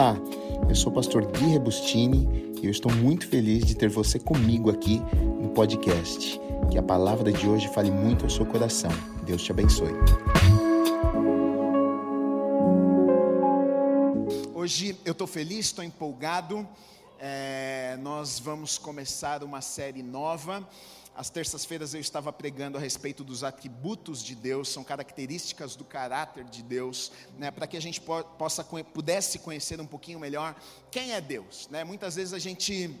Olá, eu sou o pastor Gui Rebustini e eu estou muito feliz de ter você comigo aqui no podcast. Que a palavra de hoje fale muito ao seu coração. Deus te abençoe. Hoje eu estou feliz, estou empolgado. É, nós vamos começar uma série nova. Às terças-feiras eu estava pregando a respeito dos atributos de Deus, são características do caráter de Deus, né, para que a gente possa pudesse conhecer um pouquinho melhor quem é Deus. Né? Muitas vezes a gente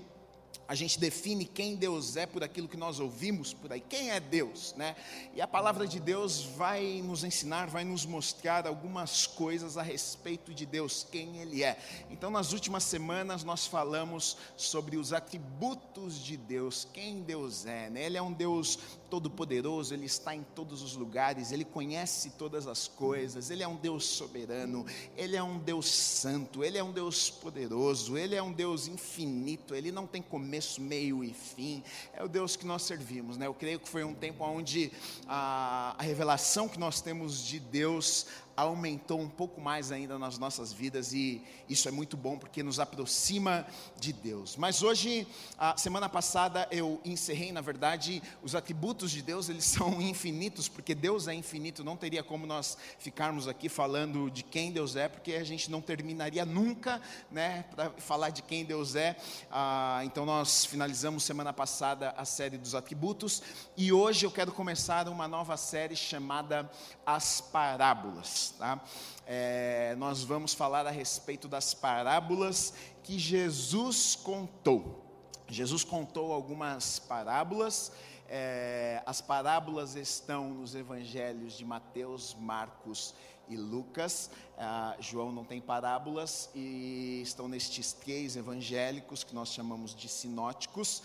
a gente define quem Deus é por aquilo que nós ouvimos por aí. Quem é Deus, né? E a palavra de Deus vai nos ensinar, vai nos mostrar algumas coisas a respeito de Deus, quem ele é. Então, nas últimas semanas nós falamos sobre os atributos de Deus, quem Deus é, né? Ele é um Deus todo-poderoso, ele está em todos os lugares, ele conhece todas as coisas, ele é um Deus soberano, ele é um Deus santo, ele é um Deus poderoso, ele é um Deus infinito, ele não tem começo, meio e fim. É o Deus que nós servimos, né? Eu creio que foi um tempo onde a, a revelação que nós temos de Deus aumentou um pouco mais ainda nas nossas vidas e isso é muito bom porque nos aproxima de Deus. Mas hoje, a semana passada eu encerrei, na verdade, os atributos de Deus, eles são infinitos, porque Deus é infinito, não teria como nós ficarmos aqui falando de quem Deus é, porque a gente não terminaria nunca, né, para falar de quem Deus é. Ah, então nós finalizamos semana passada a série dos atributos e hoje eu quero começar uma nova série chamada As Parábolas. Tá? É, nós vamos falar a respeito das parábolas que Jesus contou. Jesus contou algumas parábolas. É, as parábolas estão nos evangelhos de Mateus, Marcos e Lucas. Ah, João não tem parábolas e estão nestes três evangélicos que nós chamamos de sinóticos.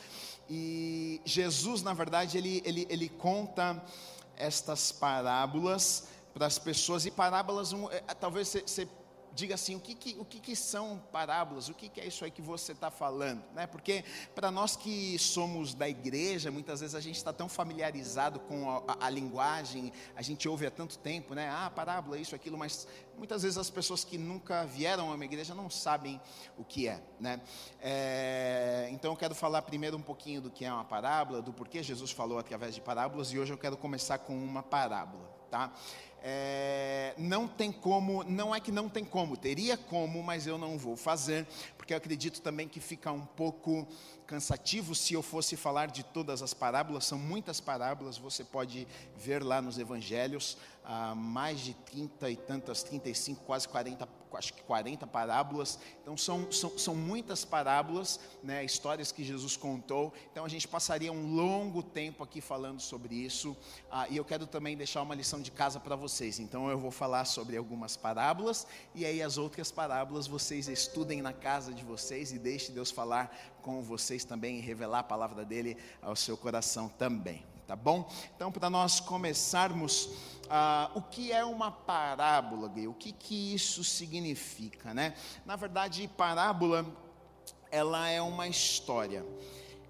E Jesus, na verdade, ele, ele, ele conta estas parábolas para as pessoas. E parábolas, é, talvez você diga assim, o que, que, o que, que são parábolas? O que, que é isso aí que você está falando? Né? Porque para nós que somos da igreja, muitas vezes a gente está tão familiarizado com a, a, a, linguagem, a gente ouve há tanto tempo, né? Ah, parábola, isso, aquilo, mas muitas vezes as pessoas que nunca vieram a uma igreja não sabem o que é, né? É, então eu quero falar primeiro um pouquinho do que é uma parábola, do porquê Jesus falou através de parábolas, e hoje eu quero começar com uma parábola, tá? É, não tem como, não é que não tem como, teria como, mas eu não vou fazer, porque eu acredito também que fica um pouco cansativo se eu fosse falar de todas as parábolas, são muitas parábolas, você pode ver lá nos evangelhos, ah, mais de 30 e tantas, 35, quase 40 acho que 40 parábolas. Então são, são, são muitas parábolas, né, histórias que Jesus contou. Então a gente passaria um longo tempo aqui falando sobre isso. Ah, e eu quero também deixar uma lição de casa para vocês. Então eu vou falar sobre algumas parábolas e aí as outras parábolas vocês estudem na casa de vocês e deixe Deus falar com vocês também e revelar a palavra dele ao seu coração também tá bom? Então, para nós começarmos, ah, o que é uma parábola, Gui? O que, que isso significa, né? Na verdade, parábola, ela é uma história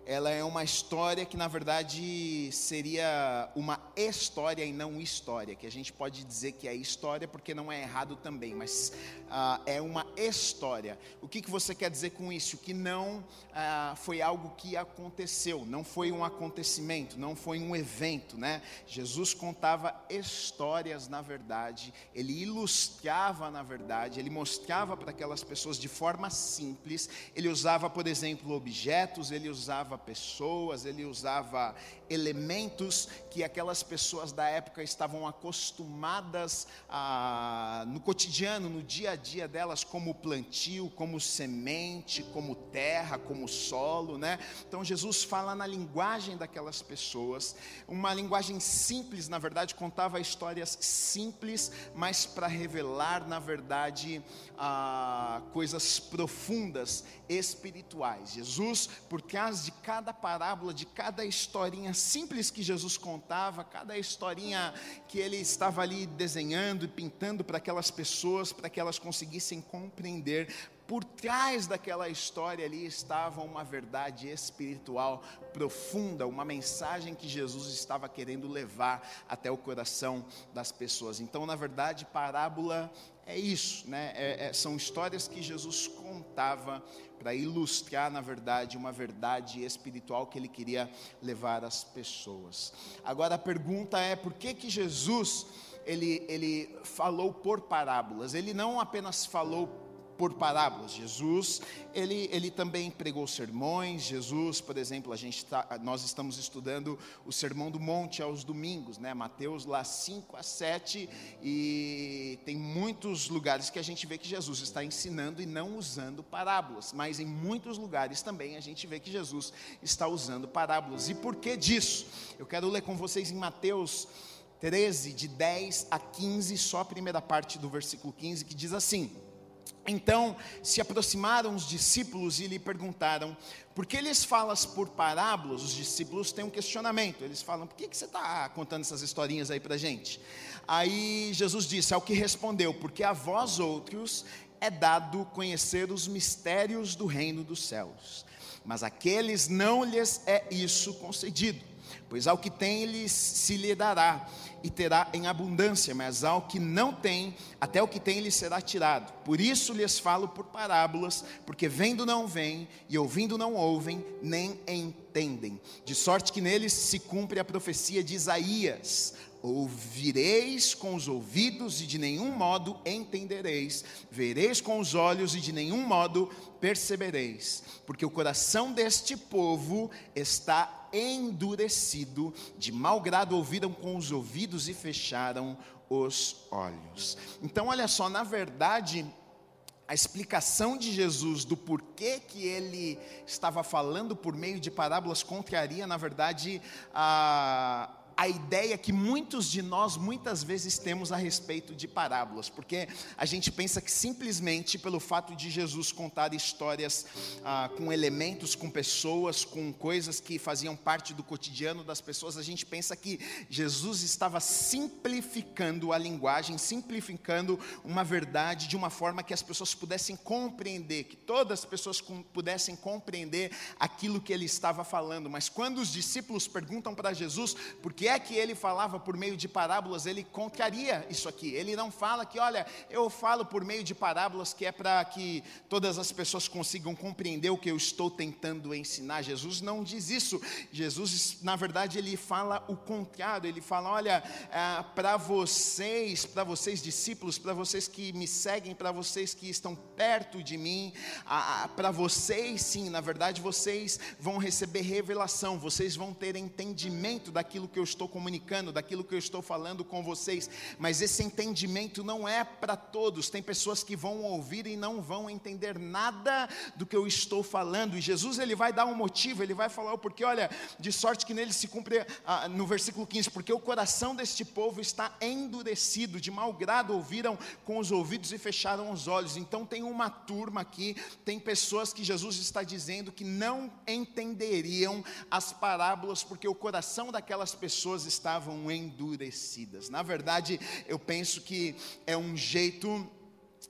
ela é uma história que na verdade seria uma história e não história, que a gente pode dizer que é história porque não é errado também, mas uh, é uma história. O que, que você quer dizer com isso? Que não uh, foi algo que aconteceu, não foi um acontecimento, não foi um evento, né? Jesus contava histórias na verdade, ele ilustrava na verdade, ele mostrava para aquelas pessoas de forma simples, ele usava, por exemplo, objetos, ele usava usava pessoas, ele usava elementos que aquelas pessoas da época estavam acostumadas a, no cotidiano, no dia a dia delas, como plantio, como semente, como terra, como solo, né? Então Jesus fala na linguagem daquelas pessoas, uma linguagem simples, na verdade, contava histórias simples, mas para revelar, na verdade, a, coisas profundas espirituais. Jesus, por causa de cada parábola, de cada historinha simples que Jesus contava, cada historinha que ele estava ali desenhando e pintando para aquelas pessoas, para que elas conseguissem compreender, por trás daquela história ali estava uma verdade espiritual profunda, uma mensagem que Jesus estava querendo levar até o coração das pessoas. Então, na verdade, parábola é isso, né? É, é, são histórias que Jesus contava para ilustrar, na verdade, uma verdade espiritual que ele queria levar às pessoas. Agora a pergunta é: por que que Jesus ele, ele falou por parábolas? Ele não apenas falou por parábolas. Jesus, ele, ele também pregou sermões. Jesus, por exemplo, a gente tá, nós estamos estudando o Sermão do Monte aos domingos, né? Mateus lá 5 a 7, e tem muitos lugares que a gente vê que Jesus está ensinando e não usando parábolas, mas em muitos lugares também a gente vê que Jesus está usando parábolas. E por que disso? Eu quero ler com vocês em Mateus 13, de 10 a 15, só a primeira parte do versículo 15, que diz assim: então se aproximaram os discípulos e lhe perguntaram: por que lhes falas por parábolas? Os discípulos têm um questionamento. Eles falam: por que, que você está contando essas historinhas aí para gente? Aí Jesus disse: ao que respondeu: porque a vós outros é dado conhecer os mistérios do reino dos céus, mas aqueles não lhes é isso concedido. Pois ao que tem, lhes se lhe dará, e terá em abundância, mas ao que não tem, até o que tem lhe será tirado. Por isso lhes falo por parábolas, porque vendo não veem, e ouvindo não ouvem, nem entendem. De sorte que neles se cumpre a profecia de Isaías: Ouvireis com os ouvidos e de nenhum modo entendereis, vereis com os olhos e de nenhum modo percebereis, porque o coração deste povo está endurecido, de mau grado ouviram com os ouvidos e fecharam os olhos. Então, olha só, na verdade, a explicação de Jesus do porquê que ele estava falando por meio de parábolas contraria, na verdade, a a ideia que muitos de nós muitas vezes temos a respeito de parábolas, porque a gente pensa que simplesmente pelo fato de Jesus contar histórias ah, com elementos, com pessoas, com coisas que faziam parte do cotidiano das pessoas, a gente pensa que Jesus estava simplificando a linguagem, simplificando uma verdade de uma forma que as pessoas pudessem compreender, que todas as pessoas pudessem compreender aquilo que ele estava falando. Mas quando os discípulos perguntam para Jesus, por que é que ele falava por meio de parábolas, ele contraria isso aqui. Ele não fala que, olha, eu falo por meio de parábolas que é para que todas as pessoas consigam compreender o que eu estou tentando ensinar. Jesus não diz isso. Jesus, na verdade, ele fala o contrário. Ele fala, olha, é, para vocês, para vocês discípulos, para vocês que me seguem, para vocês que estão perto de mim, para vocês, sim, na verdade, vocês vão receber revelação, vocês vão ter entendimento daquilo que eu estou comunicando, daquilo que eu estou falando com vocês, mas esse entendimento não é para todos. Tem pessoas que vão ouvir e não vão entender nada do que eu estou falando. E Jesus ele vai dar um motivo, ele vai falar o porquê, olha, de sorte que nele se cumpre ah, no versículo 15, porque o coração deste povo está endurecido, de mau grado ouviram com os ouvidos e fecharam os olhos. Então tem uma turma aqui, tem pessoas que Jesus está dizendo que não entenderiam as parábolas porque o coração daquelas pessoas pessoas estavam endurecidas. Na verdade, eu penso que é um jeito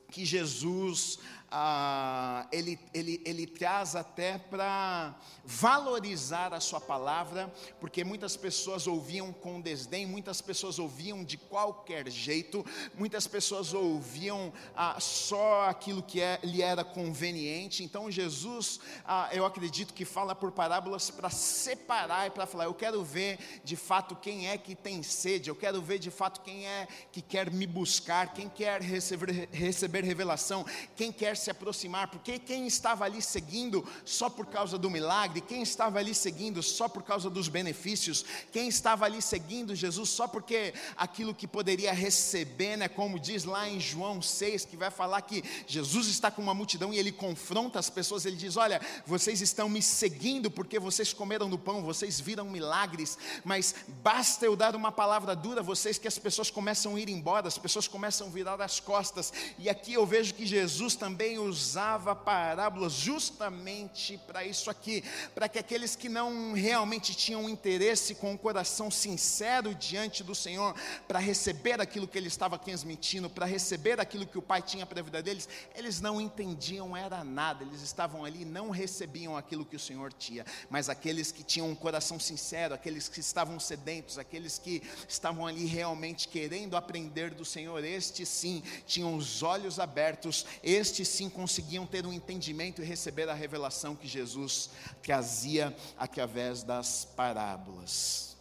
que Jesus ah, ele, ele, ele traz até para valorizar a sua palavra, porque muitas pessoas ouviam com desdém, muitas pessoas ouviam de qualquer jeito, muitas pessoas ouviam ah, só aquilo que é, lhe era conveniente. Então Jesus, ah, eu acredito que fala por parábolas para separar e para falar: eu quero ver de fato quem é que tem sede, eu quero ver de fato quem é que quer me buscar, quem quer receber, receber revelação, quem quer se aproximar, porque quem estava ali seguindo só por causa do milagre, quem estava ali seguindo só por causa dos benefícios, quem estava ali seguindo Jesus só porque aquilo que poderia receber, né, como diz lá em João 6, que vai falar que Jesus está com uma multidão e ele confronta as pessoas, ele diz: Olha, vocês estão me seguindo porque vocês comeram do pão, vocês viram milagres, mas basta eu dar uma palavra dura a vocês que as pessoas começam a ir embora, as pessoas começam a virar as costas, e aqui eu vejo que Jesus também também usava parábolas justamente para isso aqui, para que aqueles que não realmente tinham interesse com o coração sincero diante do Senhor, para receber aquilo que ele estava transmitindo, para receber aquilo que o Pai tinha para a vida deles, eles não entendiam era nada, eles estavam ali e não recebiam aquilo que o Senhor tinha, mas aqueles que tinham um coração sincero, aqueles que estavam sedentos, aqueles que estavam ali realmente querendo aprender do Senhor, estes sim tinham os olhos abertos, estes sim conseguiam ter um entendimento e receber a revelação que Jesus trazia através das parábolas.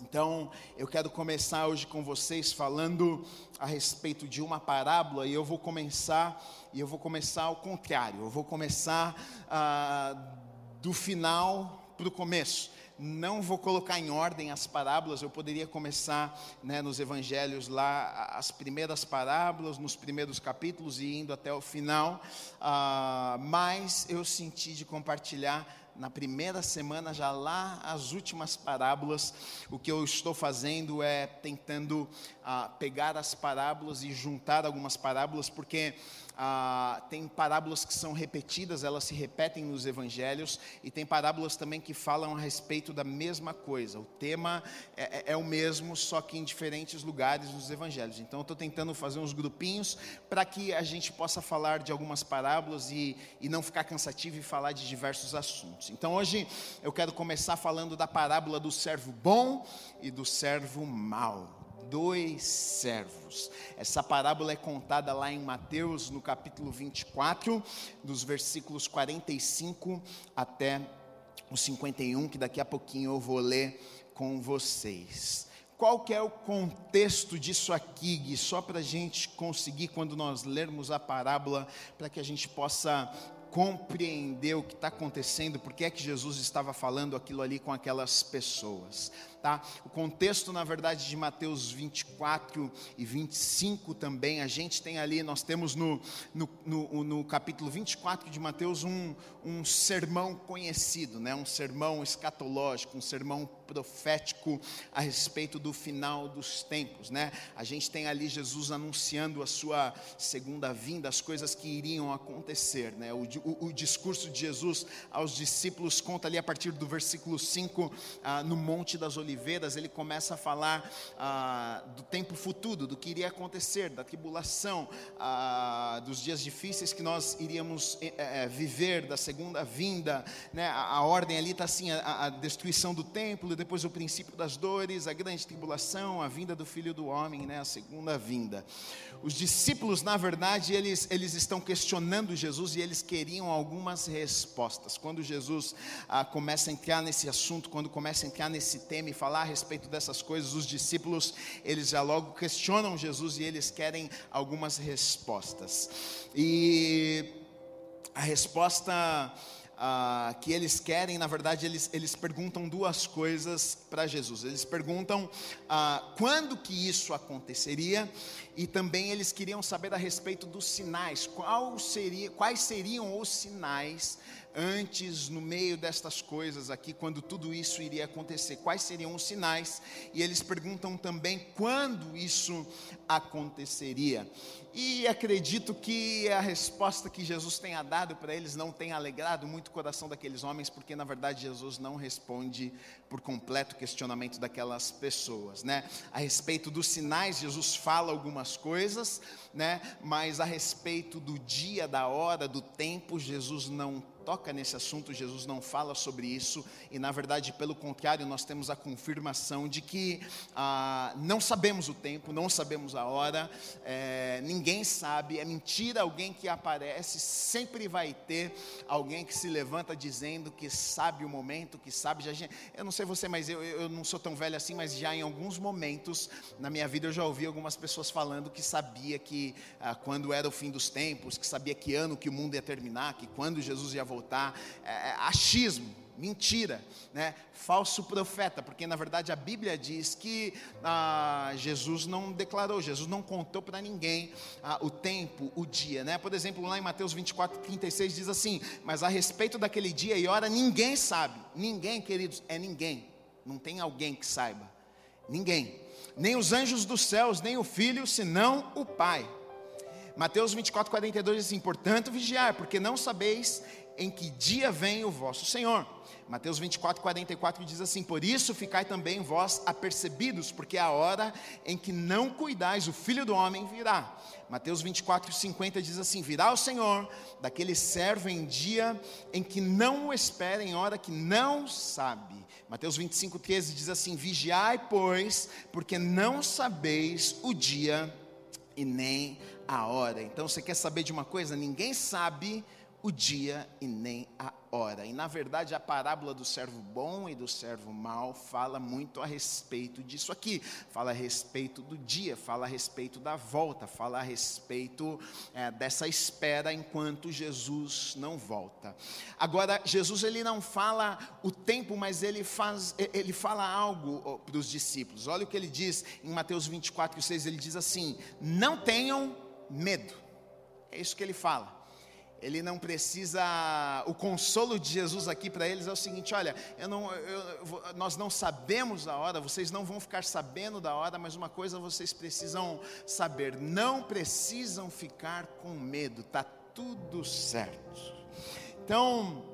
Então, eu quero começar hoje com vocês falando a respeito de uma parábola e eu vou começar e eu vou começar ao contrário. Eu vou começar ah, do final para o começo não vou colocar em ordem as parábolas, eu poderia começar né, nos evangelhos lá, as primeiras parábolas, nos primeiros capítulos e indo até o final, uh, mas eu senti de compartilhar na primeira semana, já lá as últimas parábolas, o que eu estou fazendo é tentando uh, pegar as parábolas e juntar algumas parábolas, porque ah, tem parábolas que são repetidas, elas se repetem nos evangelhos, e tem parábolas também que falam a respeito da mesma coisa. O tema é, é, é o mesmo, só que em diferentes lugares nos evangelhos. Então, eu estou tentando fazer uns grupinhos para que a gente possa falar de algumas parábolas e, e não ficar cansativo e falar de diversos assuntos. Então, hoje eu quero começar falando da parábola do servo bom e do servo mau dois servos. Essa parábola é contada lá em Mateus, no capítulo 24, dos versículos 45 até o 51, que daqui a pouquinho eu vou ler com vocês. Qual que é o contexto disso aqui, Gui? Só para a gente conseguir, quando nós lermos a parábola, para que a gente possa compreender o que está acontecendo, porque é que Jesus estava falando aquilo ali com aquelas pessoas. Tá? O contexto, na verdade, de Mateus 24 e 25 também, a gente tem ali, nós temos no, no, no, no capítulo 24 de Mateus um, um sermão conhecido, né? um sermão escatológico, um sermão profético a respeito do final dos tempos, né? A gente tem ali Jesus anunciando a sua segunda vinda, as coisas que iriam acontecer, né? O, o, o discurso de Jesus aos discípulos conta ali a partir do versículo 5, ah, no Monte das Oliveiras, ele começa a falar ah, do tempo futuro, do que iria acontecer, da tribulação, ah, dos dias difíceis que nós iríamos é, viver, da segunda vinda, né? A, a ordem ali está assim, a, a destruição do templo, depois o princípio das dores, a grande tribulação, a vinda do Filho do Homem, né, a segunda vinda. Os discípulos, na verdade, eles, eles estão questionando Jesus e eles queriam algumas respostas. Quando Jesus ah, começa a entrar nesse assunto, quando começa a entrar nesse tema e falar a respeito dessas coisas, os discípulos, eles já logo questionam Jesus e eles querem algumas respostas. E a resposta ah, que eles querem, na verdade, eles, eles perguntam duas coisas para Jesus. Eles perguntam ah, quando que isso aconteceria e também eles queriam saber a respeito dos sinais. Qual seria, quais seriam os sinais antes, no meio destas coisas aqui, quando tudo isso iria acontecer? Quais seriam os sinais? E eles perguntam também quando isso aconteceria. E acredito que a resposta que Jesus tenha dado para eles não tenha alegrado muito o coração daqueles homens, porque na verdade Jesus não responde por completo o questionamento daquelas pessoas, né? A respeito dos sinais, Jesus fala algumas coisas, né? Mas a respeito do dia, da hora, do tempo, Jesus não toca nesse assunto, Jesus não fala sobre isso, e na verdade, pelo contrário, nós temos a confirmação de que ah, não sabemos o tempo, não sabemos a hora, é, ninguém sabe, é mentira alguém que aparece, sempre vai ter alguém que se levanta dizendo que sabe o momento, que sabe, já, eu não sei você, mas eu, eu não sou tão velho assim, mas já em alguns momentos na minha vida eu já ouvi algumas pessoas falando que sabia que ah, quando era o fim dos tempos, que sabia que ano que o mundo ia terminar, que quando Jesus ia voltar, voltar. É, é, achismo, mentira, né? falso profeta, porque na verdade a Bíblia diz que ah, Jesus não declarou, Jesus não contou para ninguém ah, o tempo, o dia, né? Por exemplo, lá em Mateus 24, 36 diz assim: Mas a respeito daquele dia e hora ninguém sabe, ninguém, queridos, é ninguém, não tem alguém que saiba, ninguém, nem os anjos dos céus, nem o filho, senão o Pai Mateus 24, 42 diz assim: portanto, vigiar, porque não sabeis em que dia vem o vosso Senhor. Mateus 24, 44 diz assim: Por isso ficai também vós apercebidos, porque a hora em que não cuidais, o filho do homem virá. Mateus 24, 50 diz assim: Virá o Senhor daquele servo em dia em que não o espera, em hora que não sabe. Mateus 25, 13 diz assim: Vigiai, pois, porque não sabeis o dia e nem a hora. Então você quer saber de uma coisa? Ninguém sabe o dia e nem a hora. E na verdade a parábola do servo bom e do servo mau fala muito a respeito disso aqui. Fala a respeito do dia, fala a respeito da volta, fala a respeito é, dessa espera enquanto Jesus não volta. Agora Jesus ele não fala o tempo, mas ele faz, ele fala algo para os discípulos. Olha o que ele diz em Mateus 24, 6, ele diz assim: não tenham medo. É isso que ele fala ele não precisa. O consolo de Jesus aqui para eles é o seguinte: olha, eu não, eu, nós não sabemos a hora, vocês não vão ficar sabendo da hora, mas uma coisa vocês precisam saber: não precisam ficar com medo, está tudo certo. Então,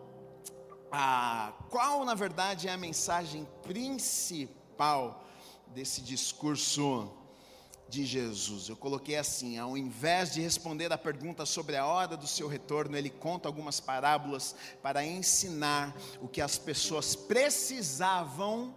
a, qual na verdade é a mensagem principal desse discurso? De Jesus. Eu coloquei assim: ao invés de responder a pergunta sobre a hora do seu retorno, ele conta algumas parábolas para ensinar o que as pessoas precisavam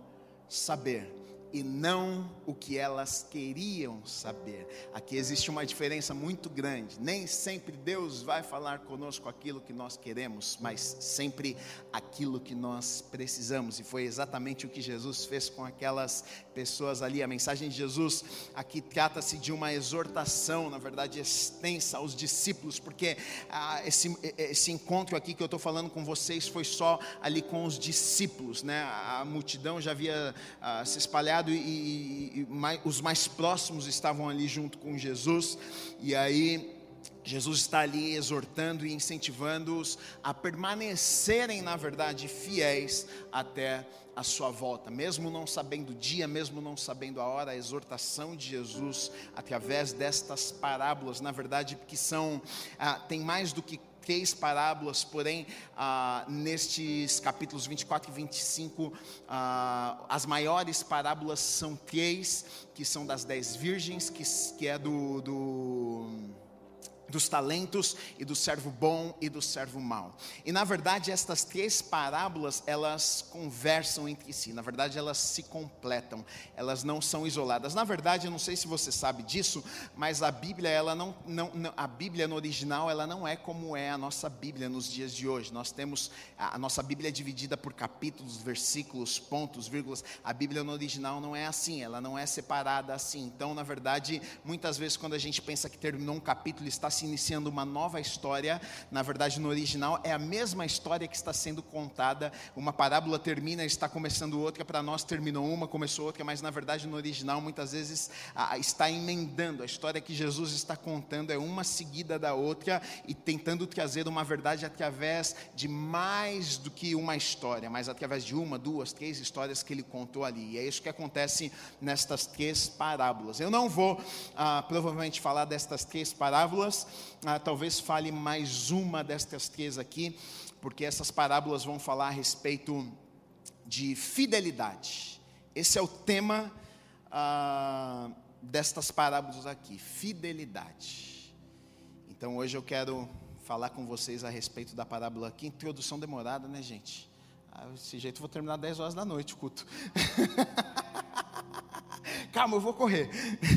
saber e não o que elas queriam saber. Aqui existe uma diferença muito grande. Nem sempre Deus vai falar conosco aquilo que nós queremos, mas sempre aquilo que nós precisamos. E foi exatamente o que Jesus fez com aquelas pessoas ali. A mensagem de Jesus aqui trata-se de uma exortação, na verdade, extensa aos discípulos, porque ah, esse, esse encontro aqui que eu estou falando com vocês foi só ali com os discípulos, né? A multidão já havia ah, se espalhado e, e, e mais, os mais próximos estavam ali junto com Jesus, e aí Jesus está ali exortando e incentivando-os a permanecerem, na verdade, fiéis até a sua volta, mesmo não sabendo o dia, mesmo não sabendo a hora, a exortação de Jesus através destas parábolas, na verdade, que são, ah, tem mais do que três parábolas, porém, ah, nestes capítulos 24 e 25, ah, as maiores parábolas são três, que são das dez virgens, que, que é do, do dos talentos e do servo bom e do servo mau. E na verdade estas três parábolas elas conversam entre si. Na verdade elas se completam. Elas não são isoladas. Na verdade eu não sei se você sabe disso, mas a Bíblia ela não, não, não a Bíblia no original ela não é como é a nossa Bíblia nos dias de hoje. Nós temos a nossa Bíblia é dividida por capítulos, versículos, pontos, vírgulas. A Bíblia no original não é assim. Ela não é separada assim. Então na verdade muitas vezes quando a gente pensa que terminou um capítulo está se iniciando uma nova história. Na verdade, no original é a mesma história que está sendo contada. Uma parábola termina, está começando outra. Para nós terminou uma, começou outra, mas na verdade no original muitas vezes está emendando. A história que Jesus está contando é uma seguida da outra e tentando trazer uma verdade através de mais do que uma história, mas através de uma, duas, três histórias que ele contou ali. E é isso que acontece nestas três parábolas. Eu não vou ah, provavelmente falar destas três parábolas, ah, talvez fale mais uma destas três aqui, porque essas parábolas vão falar a respeito de fidelidade. Esse é o tema ah, destas parábolas aqui, fidelidade. Então hoje eu quero falar com vocês a respeito da parábola aqui. Introdução demorada, né, gente? Ah, desse jeito vou terminar 10 horas da noite o culto. Calma, eu vou correr.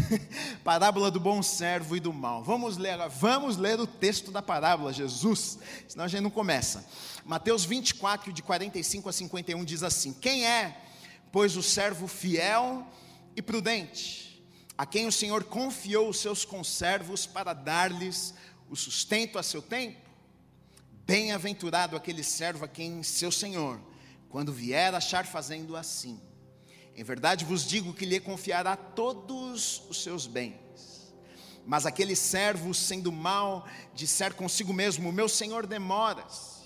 parábola do bom servo e do mal. Vamos ler, vamos ler o texto da parábola, Jesus, senão a gente não começa. Mateus 24, de 45 a 51 diz assim: Quem é, pois, o servo fiel e prudente, a quem o Senhor confiou os seus conservos para dar-lhes o sustento a seu tempo? Bem-aventurado aquele servo a quem seu Senhor, quando vier achar fazendo assim, em verdade vos digo que lhe confiará todos os seus bens. Mas aquele servo, sendo mal, disser consigo mesmo: Meu senhor demora-se,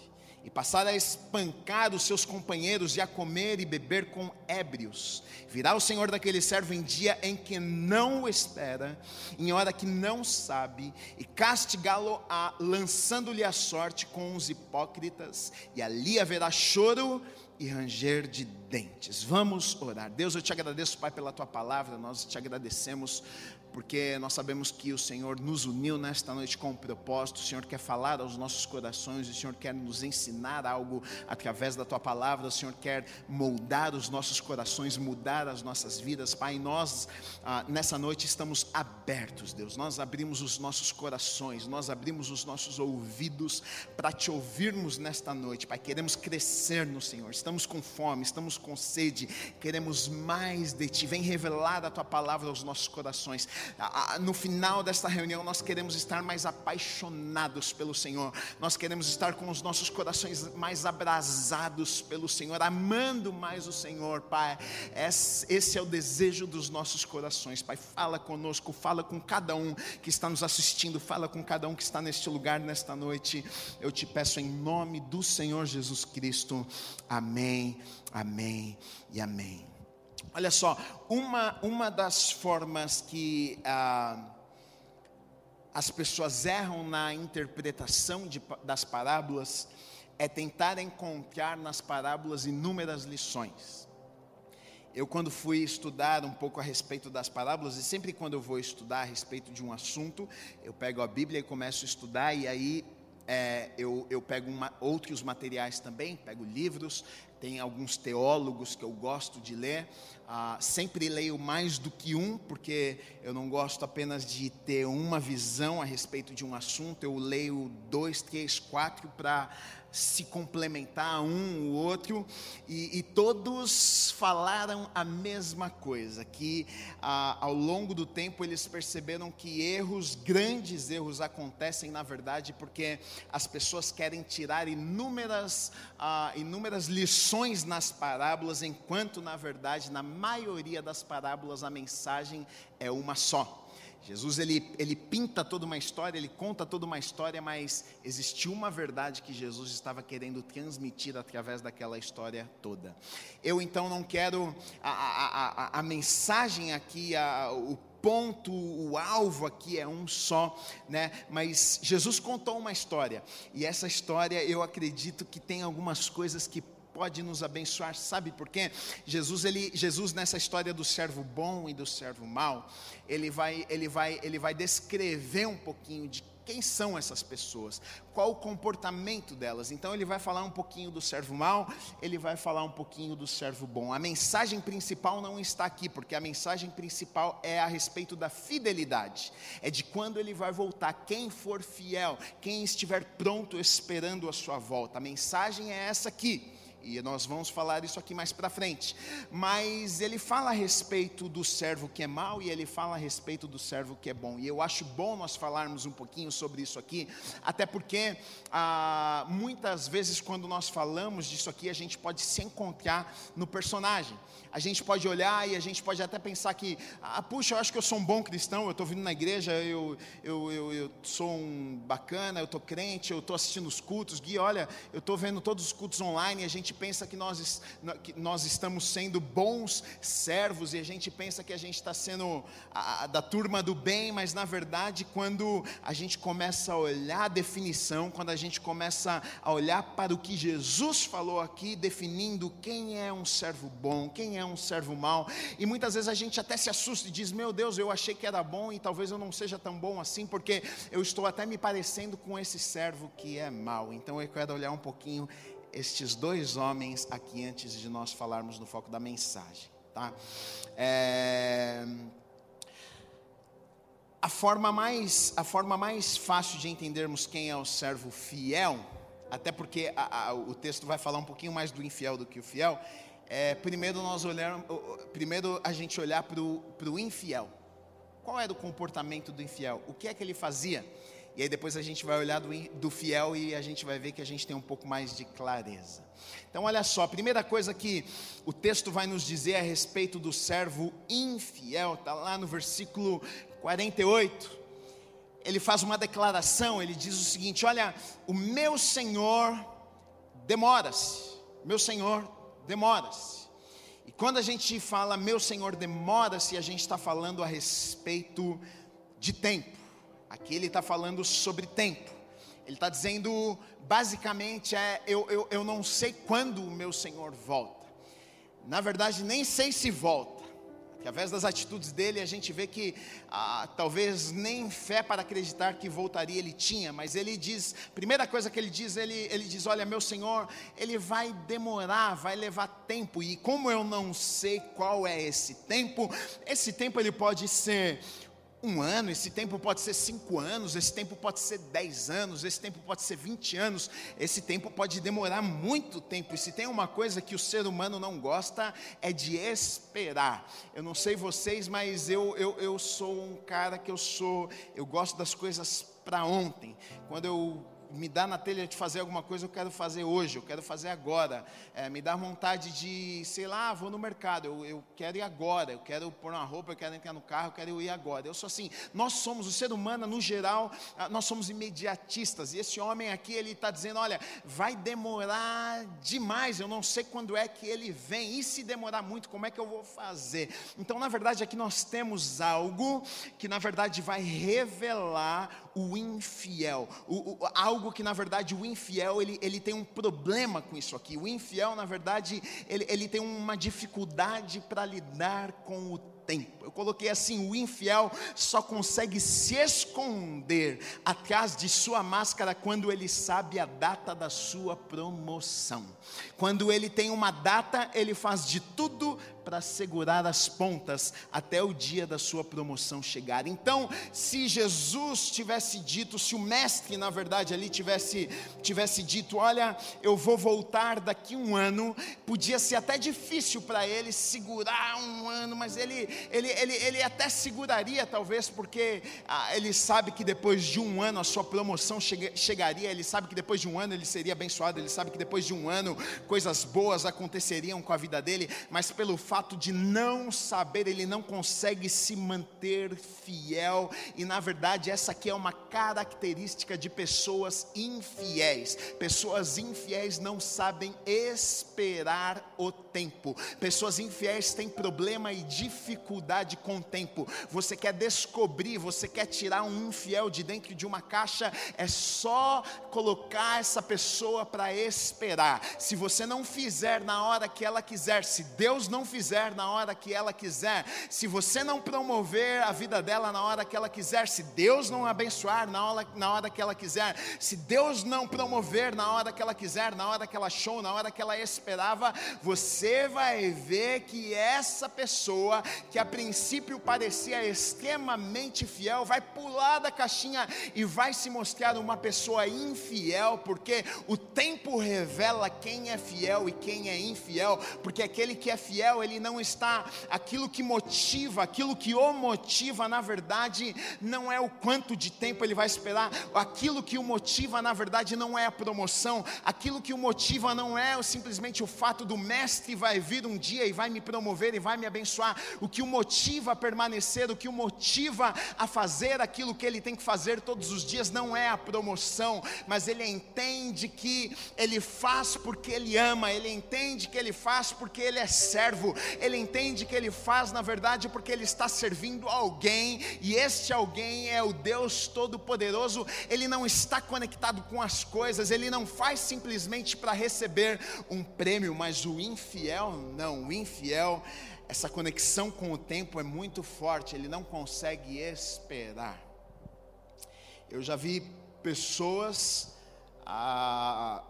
e passar a espancar os seus companheiros e a comer e beber com ébrios. Virá o Senhor daquele servo em dia em que não o espera, em hora que não sabe, e castigá-lo-á, lançando-lhe a sorte com os hipócritas, e ali haverá choro e ranger de dentes. Vamos orar. Deus, eu te agradeço, Pai, pela tua palavra, nós te agradecemos porque nós sabemos que o Senhor nos uniu nesta noite com um propósito, o Senhor quer falar aos nossos corações, o Senhor quer nos ensinar algo através da tua palavra, o Senhor quer moldar os nossos corações, mudar as nossas vidas, Pai. Nós ah, nessa noite estamos abertos, Deus, nós abrimos os nossos corações, nós abrimos os nossos ouvidos para te ouvirmos nesta noite, Pai. Queremos crescer no Senhor, estamos com fome, estamos com sede, queremos mais de ti. Vem revelar a tua palavra aos nossos corações no final desta reunião, nós queremos estar mais apaixonados pelo Senhor, nós queremos estar com os nossos corações mais abrasados pelo Senhor, amando mais o Senhor, Pai. Esse é o desejo dos nossos corações, Pai. Fala conosco, fala com cada um que está nos assistindo, fala com cada um que está neste lugar nesta noite. Eu te peço em nome do Senhor Jesus Cristo. Amém, amém e amém. Olha só, uma, uma das formas que ah, as pessoas erram na interpretação de, das parábolas é tentar encontrar nas parábolas inúmeras lições. Eu, quando fui estudar um pouco a respeito das parábolas, e sempre quando eu vou estudar a respeito de um assunto, eu pego a Bíblia e começo a estudar, e aí é, eu, eu, pego uma, outros materiais também, pego livros, tem alguns teólogos que eu gosto de ler. Ah, sempre leio mais do que um, porque eu não gosto apenas de ter uma visão a respeito de um assunto. Eu leio dois, três, quatro para se complementar um o outro, e, e todos falaram a mesma coisa: que ao longo do tempo eles perceberam que erros, grandes erros, acontecem na verdade porque as pessoas querem tirar inúmeras, ah, inúmeras lições nas parábolas, enquanto na verdade, na maioria das parábolas, a mensagem é uma só. Jesus ele, ele pinta toda uma história, ele conta toda uma história, mas existiu uma verdade que Jesus estava querendo transmitir através daquela história toda. Eu então não quero a, a, a, a mensagem aqui, a, o ponto, o alvo aqui é um só, né? Mas Jesus contou uma história e essa história eu acredito que tem algumas coisas que pode nos abençoar, sabe por quê? Jesus, ele, Jesus nessa história do servo bom e do servo mau, ele vai, ele vai, ele vai descrever um pouquinho de quem são essas pessoas, qual o comportamento delas. Então ele vai falar um pouquinho do servo mau, ele vai falar um pouquinho do servo bom. A mensagem principal não está aqui, porque a mensagem principal é a respeito da fidelidade. É de quando ele vai voltar, quem for fiel, quem estiver pronto esperando a sua volta. A mensagem é essa aqui e nós vamos falar isso aqui mais para frente. Mas ele fala a respeito do servo que é mau e ele fala a respeito do servo que é bom. E eu acho bom nós falarmos um pouquinho sobre isso aqui, até porque ah, muitas vezes quando nós falamos disso aqui, a gente pode se encontrar no personagem a gente pode olhar e a gente pode até pensar que, ah, puxa, eu acho que eu sou um bom cristão, eu estou vindo na igreja, eu, eu, eu, eu sou um bacana, eu estou crente, eu estou assistindo os cultos, Gui, olha, eu estou vendo todos os cultos online e a gente pensa que nós, que nós estamos sendo bons servos e a gente pensa que a gente está sendo a, a, da turma do bem, mas na verdade, quando a gente começa a olhar a definição, quando a gente começa a olhar para o que Jesus falou aqui, definindo quem é um servo bom, quem é um servo mau. E muitas vezes a gente até se assusta e diz: Meu Deus, eu achei que era bom e talvez eu não seja tão bom assim, porque eu estou até me parecendo com esse servo que é mau. Então eu quero olhar um pouquinho estes dois homens aqui antes de nós falarmos no foco da mensagem. Tá? É... A forma, mais, a forma mais fácil de entendermos quem é o servo fiel, até porque a, a, o texto vai falar um pouquinho mais do infiel do que o fiel, é, primeiro nós olhamos, primeiro a gente olhar para o infiel. Qual era o comportamento do infiel? O que é que ele fazia? E aí depois a gente vai olhar do, do fiel e a gente vai ver que a gente tem um pouco mais de clareza. Então olha só, a primeira coisa que o texto vai nos dizer a respeito do servo infiel, está lá no versículo 48. Ele faz uma declaração, ele diz o seguinte: Olha, o meu Senhor demora-se. Meu Senhor, demora-se. E quando a gente fala, meu Senhor, demora-se, a gente está falando a respeito de tempo. Aqui ele está falando sobre tempo. Ele está dizendo, basicamente, é, eu, eu, eu não sei quando o meu Senhor volta. Na verdade, nem sei se volta. Através das atitudes dele, a gente vê que ah, talvez nem fé para acreditar que voltaria ele tinha, mas ele diz, primeira coisa que ele diz, ele, ele diz: Olha, meu Senhor, ele vai demorar, vai levar tempo, e como eu não sei qual é esse tempo, esse tempo ele pode ser um ano, esse tempo pode ser cinco anos, esse tempo pode ser dez anos, esse tempo pode ser vinte anos, esse tempo pode demorar muito tempo. E se tem uma coisa que o ser humano não gosta, é de esperar. Eu não sei vocês, mas eu, eu, eu sou um cara que eu sou, eu gosto das coisas para ontem. Quando eu me dá na telha de fazer alguma coisa, eu quero fazer hoje, eu quero fazer agora. É, me dá vontade de, sei lá, vou no mercado, eu, eu quero ir agora, eu quero pôr uma roupa, eu quero entrar no carro, eu quero ir agora. Eu sou assim, nós somos, o ser humano no geral, nós somos imediatistas. E esse homem aqui, ele está dizendo: olha, vai demorar demais, eu não sei quando é que ele vem, e se demorar muito, como é que eu vou fazer? Então, na verdade, aqui nós temos algo que, na verdade, vai revelar o infiel, o, o, algo que na verdade o infiel ele, ele tem um problema com isso aqui. O infiel, na verdade, ele, ele tem uma dificuldade para lidar com o tempo. Eu coloquei assim: o infiel só consegue se esconder atrás de sua máscara quando ele sabe a data da sua promoção. Quando ele tem uma data, ele faz de tudo para segurar as pontas até o dia da sua promoção chegar. Então, se Jesus tivesse dito, se o mestre, na verdade, ali tivesse, tivesse dito: Olha, eu vou voltar daqui um ano, podia ser até difícil para ele segurar um ano, mas ele, ele, ele, ele até seguraria, talvez, porque ah, ele sabe que depois de um ano a sua promoção chegaria, ele sabe que depois de um ano ele seria abençoado, ele sabe que depois de um ano coisas boas aconteceriam com a vida dele, mas pelo fato fato de não saber, ele não consegue se manter fiel, e na verdade, essa aqui é uma característica de pessoas infiéis. Pessoas infiéis não sabem esperar o tempo, pessoas infiéis têm problema e dificuldade com o tempo. Você quer descobrir, você quer tirar um infiel de dentro de uma caixa, é só colocar essa pessoa para esperar. Se você não fizer na hora que ela quiser, se Deus não fizer, fizer na hora que ela quiser, se você não promover a vida dela na hora que ela quiser, se Deus não abençoar na hora, na hora que ela quiser, se Deus não promover na hora que ela quiser, na hora que ela achou, na hora que ela esperava, você vai ver que essa pessoa, que a princípio parecia extremamente fiel, vai pular da caixinha e vai se mostrar uma pessoa infiel, porque o tempo revela quem é fiel e quem é infiel, porque aquele que é fiel, ele ele não está, aquilo que motiva, aquilo que o motiva, na verdade, não é o quanto de tempo ele vai esperar, aquilo que o motiva, na verdade, não é a promoção, aquilo que o motiva não é simplesmente o fato do mestre vai vir um dia e vai me promover e vai me abençoar, o que o motiva a permanecer, o que o motiva a fazer aquilo que ele tem que fazer todos os dias não é a promoção, mas ele entende que ele faz porque ele ama, ele entende que ele faz porque ele é servo, ele entende que ele faz, na verdade, porque ele está servindo alguém, e este alguém é o Deus Todo-Poderoso. Ele não está conectado com as coisas, ele não faz simplesmente para receber um prêmio, mas o infiel não, o infiel. Essa conexão com o tempo é muito forte, ele não consegue esperar. Eu já vi pessoas ah,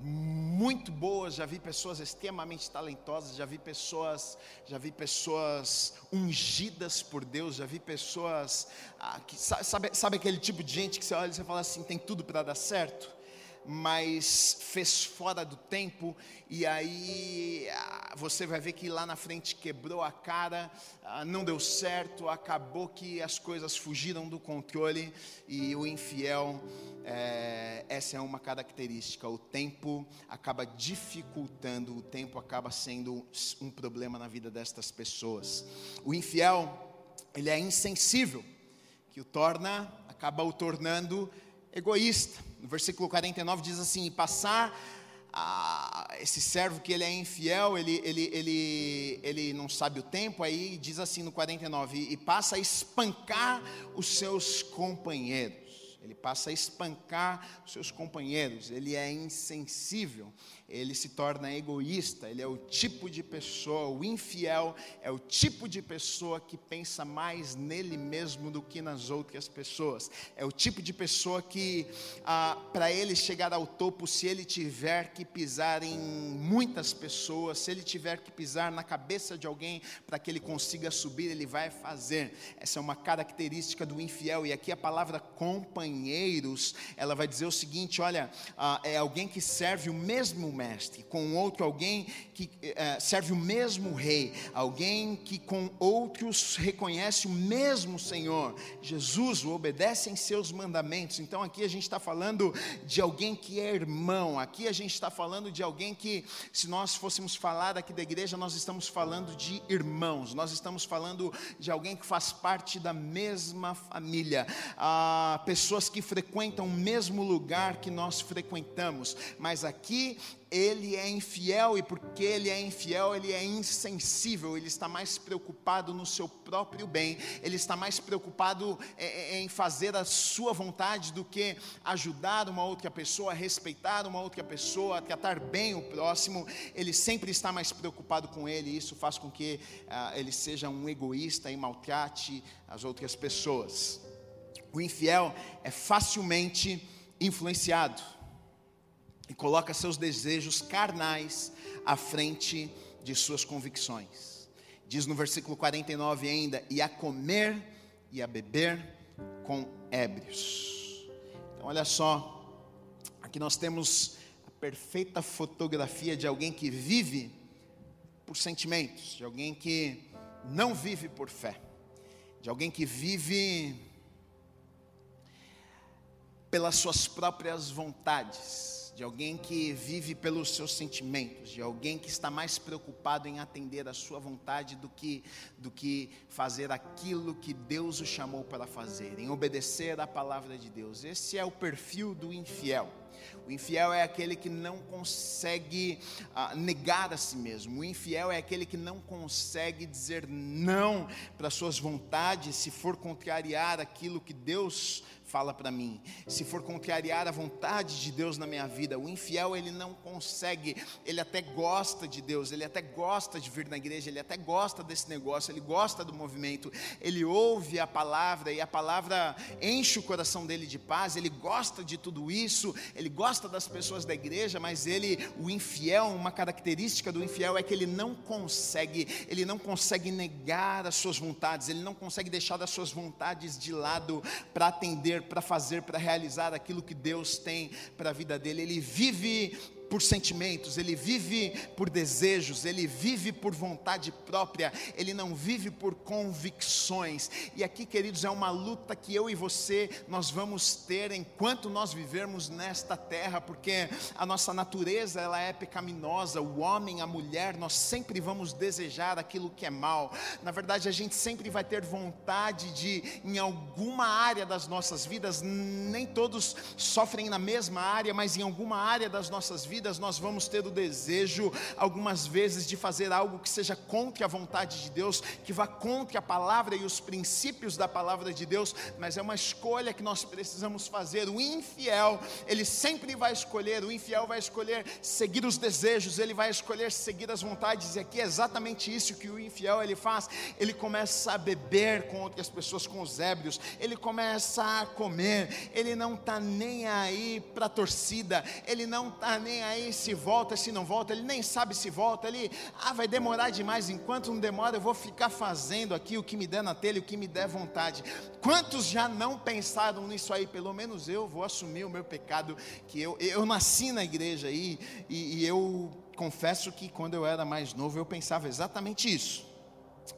muito boas, já vi pessoas extremamente talentosas, já vi pessoas, já vi pessoas ungidas por Deus, já vi pessoas ah, que sabe, sabe aquele tipo de gente que você olha e você fala assim, tem tudo para dar certo? Mas fez fora do tempo, e aí ah, você vai ver que lá na frente quebrou a cara, ah, não deu certo, acabou que as coisas fugiram do controle, e o infiel, é, essa é uma característica, o tempo acaba dificultando, o tempo acaba sendo um problema na vida destas pessoas. O infiel, ele é insensível, que o torna, acaba o tornando egoísta versículo 49 diz assim: passar a, esse servo que ele é infiel, ele, ele, ele, ele não sabe o tempo, aí diz assim no 49, e, e passa a espancar os seus companheiros. Ele passa a espancar seus companheiros, ele é insensível ele se torna egoísta, ele é o tipo de pessoa, o infiel é o tipo de pessoa que pensa mais nele mesmo do que nas outras pessoas. É o tipo de pessoa que, ah, para ele chegar ao topo, se ele tiver que pisar em muitas pessoas, se ele tiver que pisar na cabeça de alguém para que ele consiga subir, ele vai fazer. Essa é uma característica do infiel. E aqui a palavra ela vai dizer o seguinte: olha, ah, é alguém que serve o mesmo mestre, com outro alguém que é, serve o mesmo rei, alguém que com outros reconhece o mesmo Senhor, Jesus, o obedece em seus mandamentos. Então aqui a gente está falando de alguém que é irmão, aqui a gente está falando de alguém que, se nós fôssemos falar aqui da igreja, nós estamos falando de irmãos, nós estamos falando de alguém que faz parte da mesma família, ah, pessoas que frequentam o mesmo lugar que nós frequentamos, mas aqui ele é infiel e porque ele é infiel, ele é insensível, ele está mais preocupado no seu próprio bem, ele está mais preocupado é, é, em fazer a sua vontade do que ajudar uma outra pessoa, respeitar uma outra pessoa, tratar bem o próximo, ele sempre está mais preocupado com ele, e isso faz com que ah, ele seja um egoísta e maltrate as outras pessoas. O infiel é facilmente influenciado e coloca seus desejos carnais à frente de suas convicções. Diz no versículo 49 ainda: e a comer e a beber com ébrios. Então, olha só, aqui nós temos a perfeita fotografia de alguém que vive por sentimentos, de alguém que não vive por fé, de alguém que vive pelas suas próprias vontades de alguém que vive pelos seus sentimentos, de alguém que está mais preocupado em atender a sua vontade do que, do que fazer aquilo que Deus o chamou para fazer, em obedecer à palavra de Deus. Esse é o perfil do infiel. O infiel é aquele que não consegue ah, negar a si mesmo. O infiel é aquele que não consegue dizer não para suas vontades se for contrariar aquilo que Deus fala para mim. Se for contrariar a vontade de Deus na minha vida, o infiel ele não consegue, ele até gosta de Deus, ele até gosta de vir na igreja, ele até gosta desse negócio, ele gosta do movimento, ele ouve a palavra e a palavra enche o coração dele de paz, ele gosta de tudo isso, ele gosta das pessoas da igreja, mas ele, o infiel, uma característica do infiel é que ele não consegue, ele não consegue negar as suas vontades, ele não consegue deixar as suas vontades de lado para atender para fazer, para realizar aquilo que Deus tem para a vida dele. Ele vive por sentimentos, ele vive por desejos, ele vive por vontade própria, ele não vive por convicções. E aqui, queridos, é uma luta que eu e você nós vamos ter enquanto nós vivermos nesta terra, porque a nossa natureza ela é pecaminosa, o homem, a mulher, nós sempre vamos desejar aquilo que é mal. Na verdade, a gente sempre vai ter vontade de em alguma área das nossas vidas, nem todos sofrem na mesma área, mas em alguma área das nossas vidas vidas nós vamos ter o desejo, algumas vezes, de fazer algo que seja contra a vontade de Deus, que vá contra a palavra e os princípios da palavra de Deus, mas é uma escolha que nós precisamos fazer. O infiel, ele sempre vai escolher, o infiel vai escolher seguir os desejos, ele vai escolher seguir as vontades, e aqui é exatamente isso que o infiel ele faz. Ele começa a beber com outras pessoas, com os ébrios, ele começa a comer, ele não está nem aí para a torcida, ele não está nem aí se volta, se não volta, ele nem sabe se volta, ele, ah, vai demorar demais, enquanto não demora, eu vou ficar fazendo aqui o que me der na telha, o que me der vontade. Quantos já não pensaram nisso aí? Pelo menos eu vou assumir o meu pecado, que eu, eu nasci na igreja aí, e, e eu confesso que quando eu era mais novo, eu pensava exatamente isso.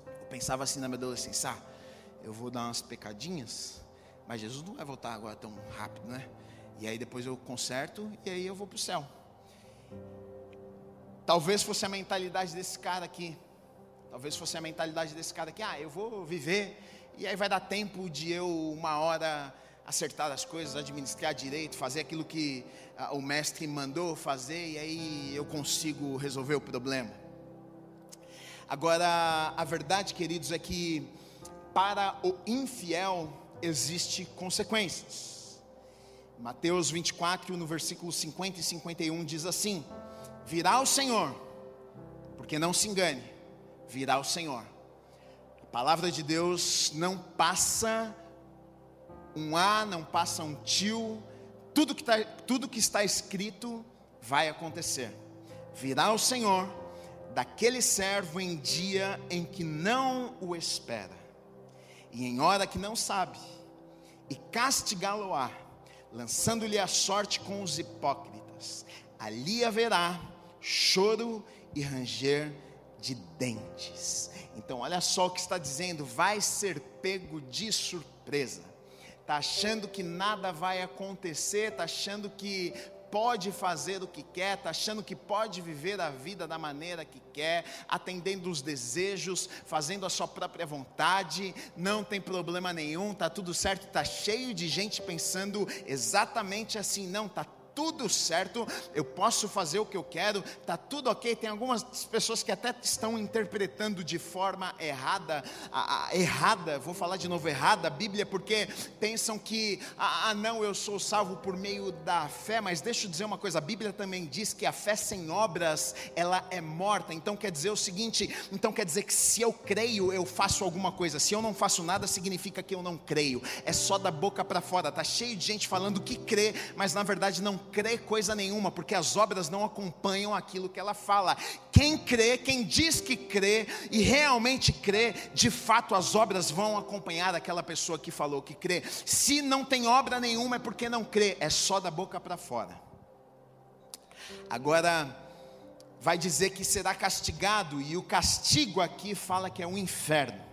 Eu pensava assim na minha adolescência, ah, eu vou dar umas pecadinhas, mas Jesus não vai voltar agora tão rápido, né? E aí depois eu conserto e aí eu vou para o céu. Talvez fosse a mentalidade desse cara aqui. Talvez fosse a mentalidade desse cara aqui. Ah, eu vou viver e aí vai dar tempo de eu uma hora acertar as coisas, administrar direito, fazer aquilo que ah, o mestre mandou fazer e aí eu consigo resolver o problema. Agora, a verdade, queridos, é que para o infiel existe consequências. Mateus 24, no versículo 50 e 51 diz assim: Virá o Senhor, porque não se engane, virá o Senhor. A palavra de Deus não passa um A, não passa um tio, tudo que, tá, tudo que está escrito vai acontecer. Virá o Senhor daquele servo em dia em que não o espera, e em hora que não sabe, e castigá-lo-á, lançando-lhe a sorte com os hipócritas. Ali haverá choro e ranger de dentes. Então, olha só o que está dizendo: vai ser pego de surpresa está achando que nada vai acontecer, está achando que pode fazer o que quer, está achando que pode viver a vida da maneira que quer, atendendo os desejos, fazendo a sua própria vontade, não tem problema nenhum, está tudo certo, está cheio de gente pensando exatamente assim, não, está tudo certo, eu posso fazer o que eu quero, está tudo ok. Tem algumas pessoas que até estão interpretando de forma errada, a, a, errada, vou falar de novo errada, a Bíblia, porque pensam que, ah, ah, não, eu sou salvo por meio da fé, mas deixa eu dizer uma coisa, a Bíblia também diz que a fé sem obras, ela é morta, então quer dizer o seguinte, então quer dizer que se eu creio, eu faço alguma coisa, se eu não faço nada, significa que eu não creio, é só da boca para fora, está cheio de gente falando que crê, mas na verdade não crê coisa nenhuma, porque as obras não acompanham aquilo que ela fala. Quem crê, quem diz que crê e realmente crê, de fato as obras vão acompanhar aquela pessoa que falou que crê. Se não tem obra nenhuma é porque não crê, é só da boca para fora. Agora, vai dizer que será castigado, e o castigo aqui fala que é um inferno.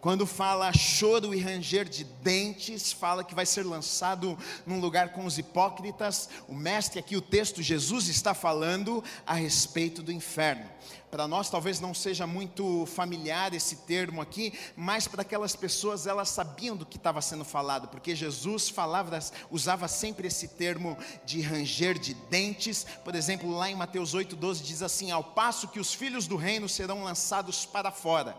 Quando fala choro e ranger de dentes, fala que vai ser lançado num lugar com os hipócritas. O mestre aqui, o texto, Jesus está falando a respeito do inferno. Para nós talvez não seja muito familiar esse termo aqui, mas para aquelas pessoas elas sabiam do que estava sendo falado, porque Jesus falava, usava sempre esse termo de ranger de dentes. Por exemplo, lá em Mateus 8:12 diz assim: "Ao passo que os filhos do reino serão lançados para fora"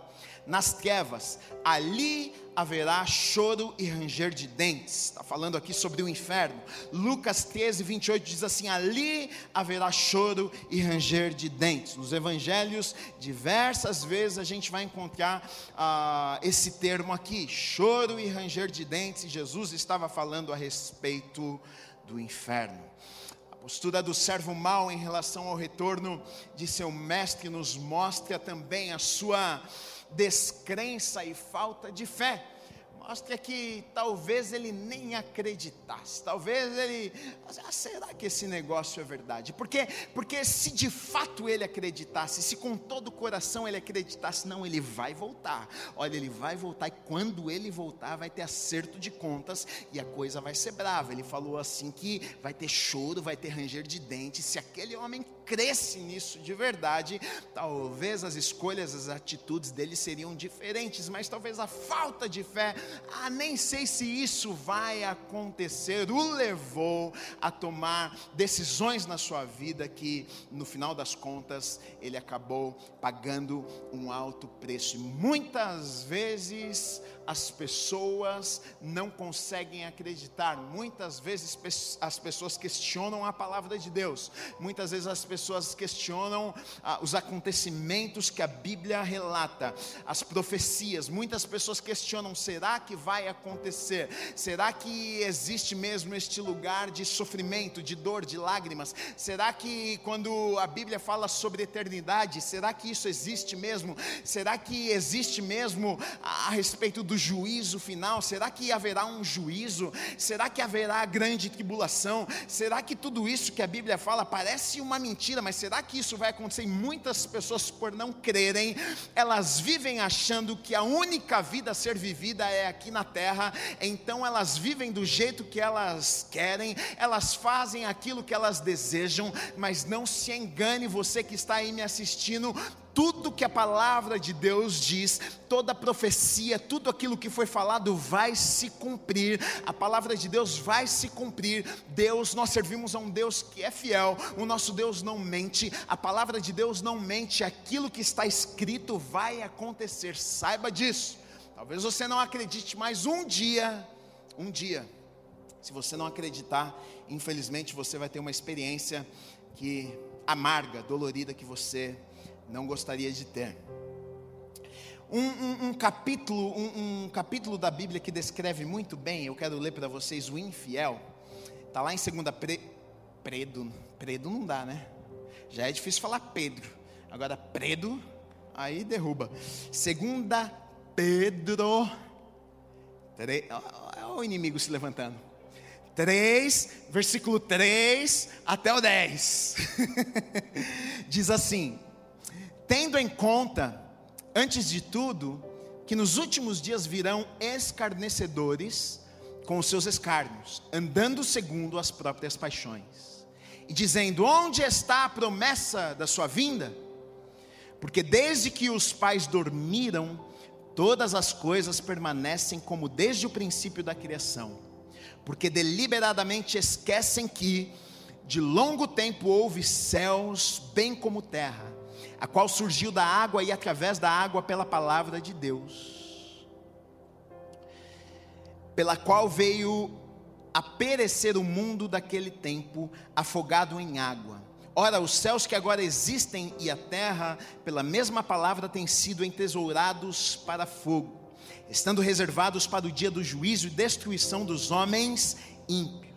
nas trevas, ali haverá choro e ranger de dentes. Está falando aqui sobre o inferno. Lucas 13, 28 diz assim: ali haverá choro e ranger de dentes. Nos evangelhos, diversas vezes a gente vai encontrar ah, esse termo aqui: choro e ranger de dentes. E Jesus estava falando a respeito do inferno. A postura do servo mau em relação ao retorno de seu mestre nos mostra também a sua descrença e falta de fé mostra que talvez ele nem acreditasse, talvez ele, ah, será que esse negócio é verdade? Porque, porque se de fato ele acreditasse, se com todo o coração ele acreditasse, não, ele vai voltar, olha, ele vai voltar, e quando ele voltar, vai ter acerto de contas e a coisa vai ser brava. Ele falou assim que vai ter choro, vai ter ranger de dentes, se aquele homem cresce nisso de verdade, talvez as escolhas, as atitudes dele seriam diferentes, mas talvez a falta de fé, ah, nem sei se isso vai acontecer, o levou a tomar decisões na sua vida que, no final das contas, ele acabou pagando um alto preço. Muitas vezes as pessoas não conseguem acreditar. Muitas vezes as pessoas questionam a palavra de Deus. Muitas vezes as pessoas questionam ah, os acontecimentos que a Bíblia relata, as profecias. Muitas pessoas questionam: será que vai acontecer? Será que existe mesmo este lugar de sofrimento, de dor, de lágrimas? Será que quando a Bíblia fala sobre eternidade, será que isso existe mesmo? Será que existe mesmo a respeito do juízo final? Será que haverá um juízo? Será que haverá grande tribulação? Será que tudo isso que a Bíblia fala parece uma mentira, mas será que isso vai acontecer? Muitas pessoas, por não crerem, elas vivem achando que a única vida a ser vivida é aqui na terra, então elas vivem do jeito que elas querem, elas fazem aquilo que elas desejam, mas não se engane você que está aí me assistindo, tudo que a palavra de Deus diz, toda profecia, tudo aquilo que foi falado vai se cumprir, a palavra de Deus vai se cumprir. Deus, nós servimos a um Deus que é fiel, o nosso Deus não mente, a palavra de Deus não mente, aquilo que está escrito vai acontecer, saiba disso. Talvez você não acredite, mas um dia, um dia, se você não acreditar, infelizmente você vai ter uma experiência que amarga, dolorida que você não gostaria de ter. Um, um, um capítulo, um, um, capítulo da Bíblia que descreve muito bem, eu quero ler para vocês o infiel, está lá em 2 Pre, Predo, Predo não dá, né? Já é difícil falar Pedro, agora Predo, aí derruba. Segunda Pedro, olha o inimigo se levantando. 3, versículo 3 até o 10. Diz assim: tendo em conta, antes de tudo, que nos últimos dias virão escarnecedores com os seus escárnios, andando segundo as próprias paixões, e dizendo: Onde está a promessa da sua vinda? Porque desde que os pais dormiram, todas as coisas permanecem como desde o princípio da criação, porque deliberadamente esquecem que de longo tempo houve céus, bem como terra a qual surgiu da água e através da água pela palavra de Deus, pela qual veio a perecer o mundo daquele tempo, afogado em água. Ora, os céus que agora existem e a terra, pela mesma palavra, têm sido entesourados para fogo, estando reservados para o dia do juízo e destruição dos homens ímpios.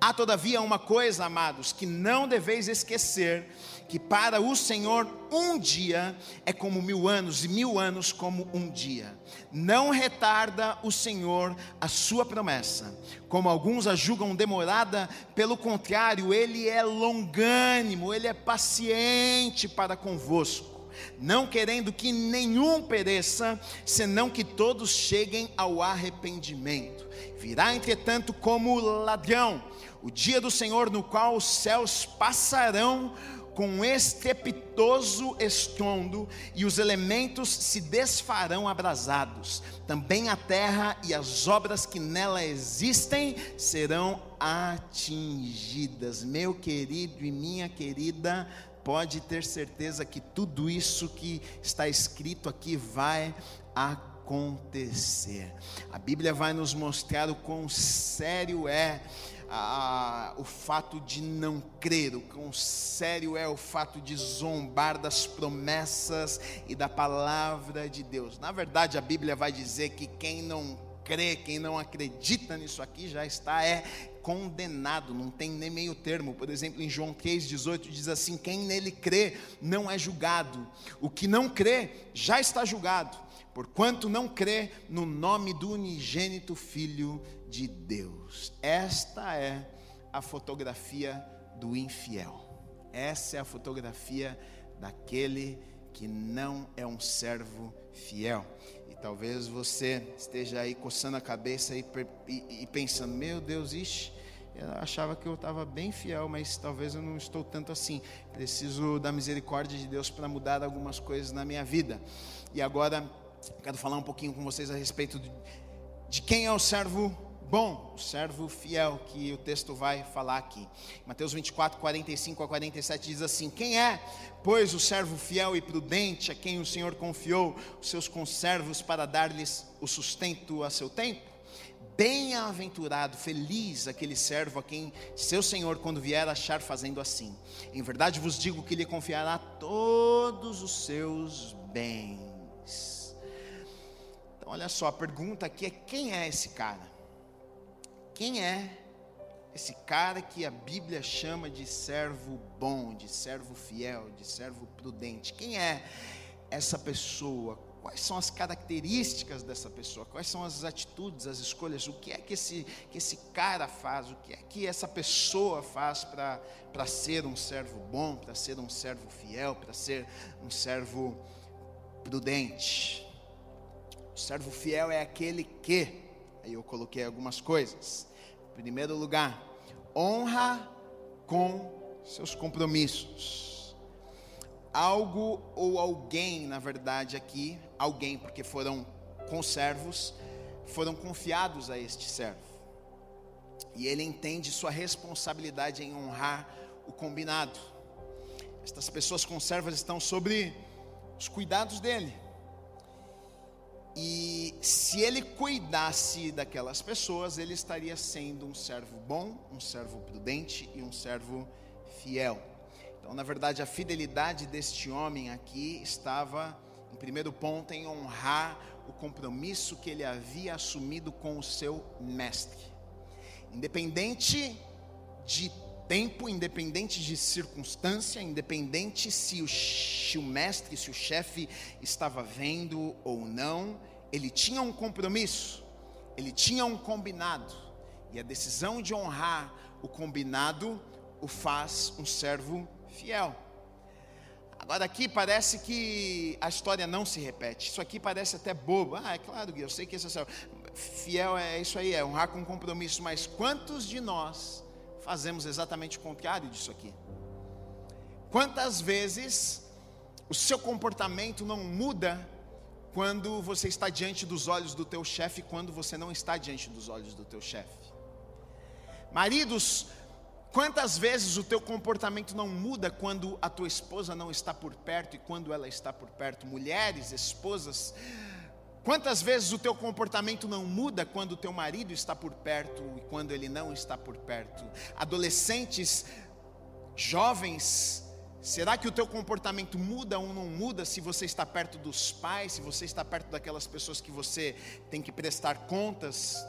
Há todavia uma coisa, amados, que não deveis esquecer: que para o Senhor um dia é como mil anos, e mil anos como um dia. Não retarda o Senhor a sua promessa, como alguns a julgam demorada, pelo contrário, Ele é longânimo, Ele é paciente para convosco, não querendo que nenhum pereça, senão que todos cheguem ao arrependimento. Virá, entretanto, como ladrão, o dia do Senhor, no qual os céus passarão com estrepitoso estrondo, e os elementos se desfarão abrasados. Também a terra e as obras que nela existem serão atingidas. Meu querido e minha querida, pode ter certeza que tudo isso que está escrito aqui vai acontecer. A Bíblia vai nos mostrar o quão sério é a, o fato de não crer, o quão sério é o fato de zombar das promessas e da palavra de Deus. Na verdade, a Bíblia vai dizer que quem não crê, quem não acredita nisso aqui já está é condenado, não tem nem meio termo. Por exemplo, em João 3,18 diz assim: quem nele crê não é julgado, o que não crê já está julgado, porquanto não crê no nome do unigênito Filho de Deus. Esta é a fotografia do infiel. Essa é a fotografia daquele que não é um servo fiel. E talvez você esteja aí coçando a cabeça e, e, e pensando: meu Deus, ixi, eu achava que eu estava bem fiel, mas talvez eu não estou tanto assim. Preciso da misericórdia de Deus para mudar algumas coisas na minha vida. E agora, quero falar um pouquinho com vocês a respeito de, de quem é o servo bom, servo fiel, que o texto vai falar aqui. Mateus 24, 45 a 47 diz assim: Quem é, pois, o servo fiel e prudente a quem o Senhor confiou os seus conservos para dar-lhes o sustento a seu tempo? Bem-aventurado, feliz aquele servo a quem seu senhor, quando vier, achar fazendo assim. Em verdade vos digo que lhe confiará todos os seus bens. Então, olha só, a pergunta aqui é: quem é esse cara? Quem é esse cara que a Bíblia chama de servo bom, de servo fiel, de servo prudente? Quem é essa pessoa? Quais são as características dessa pessoa? Quais são as atitudes, as escolhas? O que é que esse, que esse cara faz? O que é que essa pessoa faz para ser um servo bom, para ser um servo fiel, para ser um servo prudente? O servo fiel é aquele que, aí eu coloquei algumas coisas. Em primeiro lugar, honra com seus compromissos. Algo ou alguém, na verdade, aqui, alguém, porque foram conservos, foram confiados a este servo. E ele entende sua responsabilidade em honrar o combinado. Estas pessoas conservas estão sobre os cuidados dele. E se ele cuidasse daquelas pessoas, ele estaria sendo um servo bom, um servo prudente e um servo fiel. Então, na verdade, a fidelidade deste homem aqui estava, em primeiro ponto, em honrar o compromisso que ele havia assumido com o seu mestre. Independente de tempo, independente de circunstância, independente se o, se o mestre, se o chefe estava vendo ou não, ele tinha um compromisso, ele tinha um combinado, e a decisão de honrar o combinado o faz um servo fiel. Agora aqui parece que a história não se repete. Isso aqui parece até bobo. Ah, é claro, eu sei que esse é fiel é isso aí, é honrar com compromisso, mas quantos de nós fazemos exatamente o contrário disso aqui. Quantas vezes o seu comportamento não muda quando você está diante dos olhos do teu chefe, quando você não está diante dos olhos do teu chefe? Maridos, quantas vezes o teu comportamento não muda quando a tua esposa não está por perto e quando ela está por perto? Mulheres, esposas, Quantas vezes o teu comportamento não muda quando o teu marido está por perto e quando ele não está por perto? Adolescentes, jovens, será que o teu comportamento muda ou não muda se você está perto dos pais, se você está perto daquelas pessoas que você tem que prestar contas?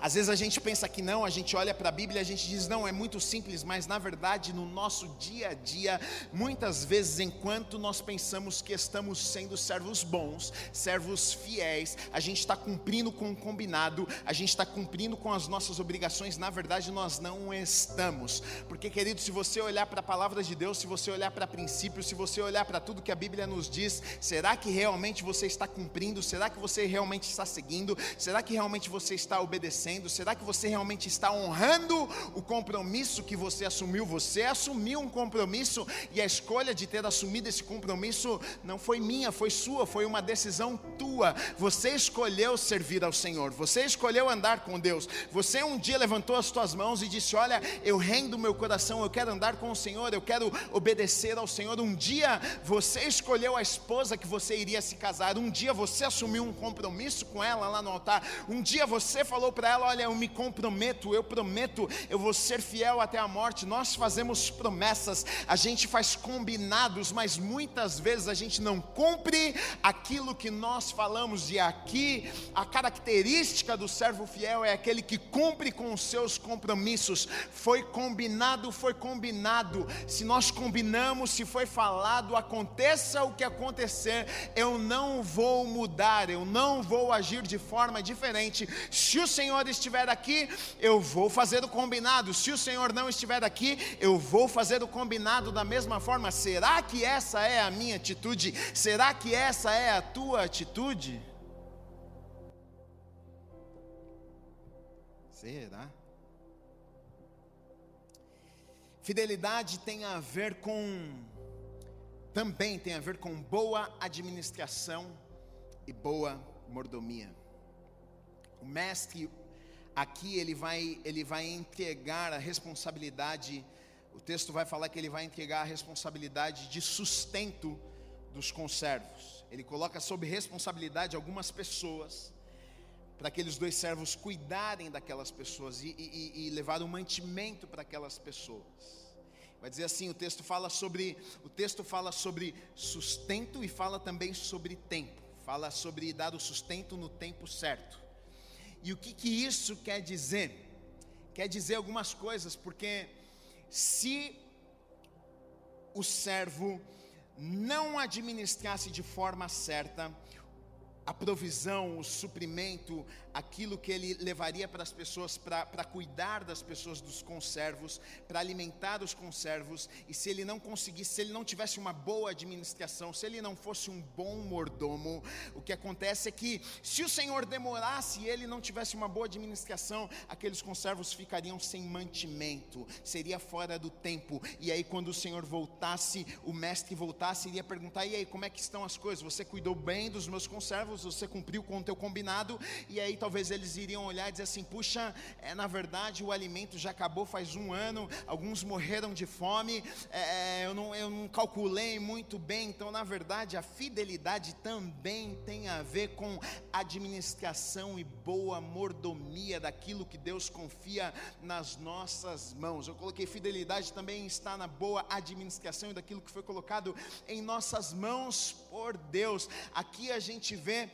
Às vezes a gente pensa que não, a gente olha para a Bíblia e a gente diz, não, é muito simples, mas na verdade, no nosso dia a dia, muitas vezes, enquanto nós pensamos que estamos sendo servos bons, servos fiéis, a gente está cumprindo com o combinado, a gente está cumprindo com as nossas obrigações, na verdade, nós não estamos, porque, querido, se você olhar para a palavra de Deus, se você olhar para princípios, se você olhar para tudo que a Bíblia nos diz, será que realmente você está cumprindo? Será que você realmente está seguindo? Será que realmente você está obedecendo? Acontecendo? Será que você realmente está honrando o compromisso que você assumiu? Você assumiu um compromisso e a escolha de ter assumido esse compromisso não foi minha, foi sua, foi uma decisão tua. Você escolheu servir ao Senhor, você escolheu andar com Deus. Você um dia levantou as suas mãos e disse: Olha, eu rendo meu coração, eu quero andar com o Senhor, eu quero obedecer ao Senhor. Um dia você escolheu a esposa que você iria se casar, um dia você assumiu um compromisso com ela lá no altar, um dia você falou para ela Olha, eu me comprometo, eu prometo, eu vou ser fiel até a morte. Nós fazemos promessas, a gente faz combinados, mas muitas vezes a gente não cumpre aquilo que nós falamos. E aqui, a característica do servo fiel é aquele que cumpre com os seus compromissos. Foi combinado, foi combinado. Se nós combinamos, se foi falado, aconteça o que acontecer, eu não vou mudar, eu não vou agir de forma diferente. Se o Senhor Senhor estiver aqui, eu vou fazer o combinado. Se o Senhor não estiver aqui, eu vou fazer o combinado da mesma forma. Será que essa é a minha atitude? Será que essa é a tua atitude? Será? Fidelidade tem a ver com também tem a ver com boa administração e boa mordomia. O mestre aqui ele vai, ele vai entregar a responsabilidade, o texto vai falar que ele vai entregar a responsabilidade de sustento dos conservos. Ele coloca sob responsabilidade algumas pessoas, para aqueles dois servos cuidarem daquelas pessoas e, e, e levar o mantimento para aquelas pessoas. Vai dizer assim, o texto fala sobre o texto fala sobre sustento e fala também sobre tempo. Fala sobre dar o sustento no tempo certo. E o que, que isso quer dizer? Quer dizer algumas coisas, porque se o servo não administrasse de forma certa a provisão, o suprimento, aquilo que ele levaria para as pessoas, para cuidar das pessoas, dos conservos, para alimentar os conservos, e se ele não conseguisse, se ele não tivesse uma boa administração, se ele não fosse um bom mordomo, o que acontece é que, se o Senhor demorasse e ele não tivesse uma boa administração, aqueles conservos ficariam sem mantimento, seria fora do tempo, e aí quando o Senhor voltasse, o mestre voltasse, iria perguntar: e aí, como é que estão as coisas? Você cuidou bem dos meus conservos, você cumpriu com o teu combinado, e aí talvez eles iriam olhar e dizer assim: puxa, é, na verdade o alimento já acabou faz um ano, alguns morreram de fome, é, eu, não, eu não calculei muito bem, então na verdade a fidelidade também tem a ver com administração e boa mordomia daquilo que Deus confia nas nossas mãos. Eu coloquei fidelidade também está na boa administração e daquilo que foi colocado em nossas mãos por Deus. Aqui a gente vê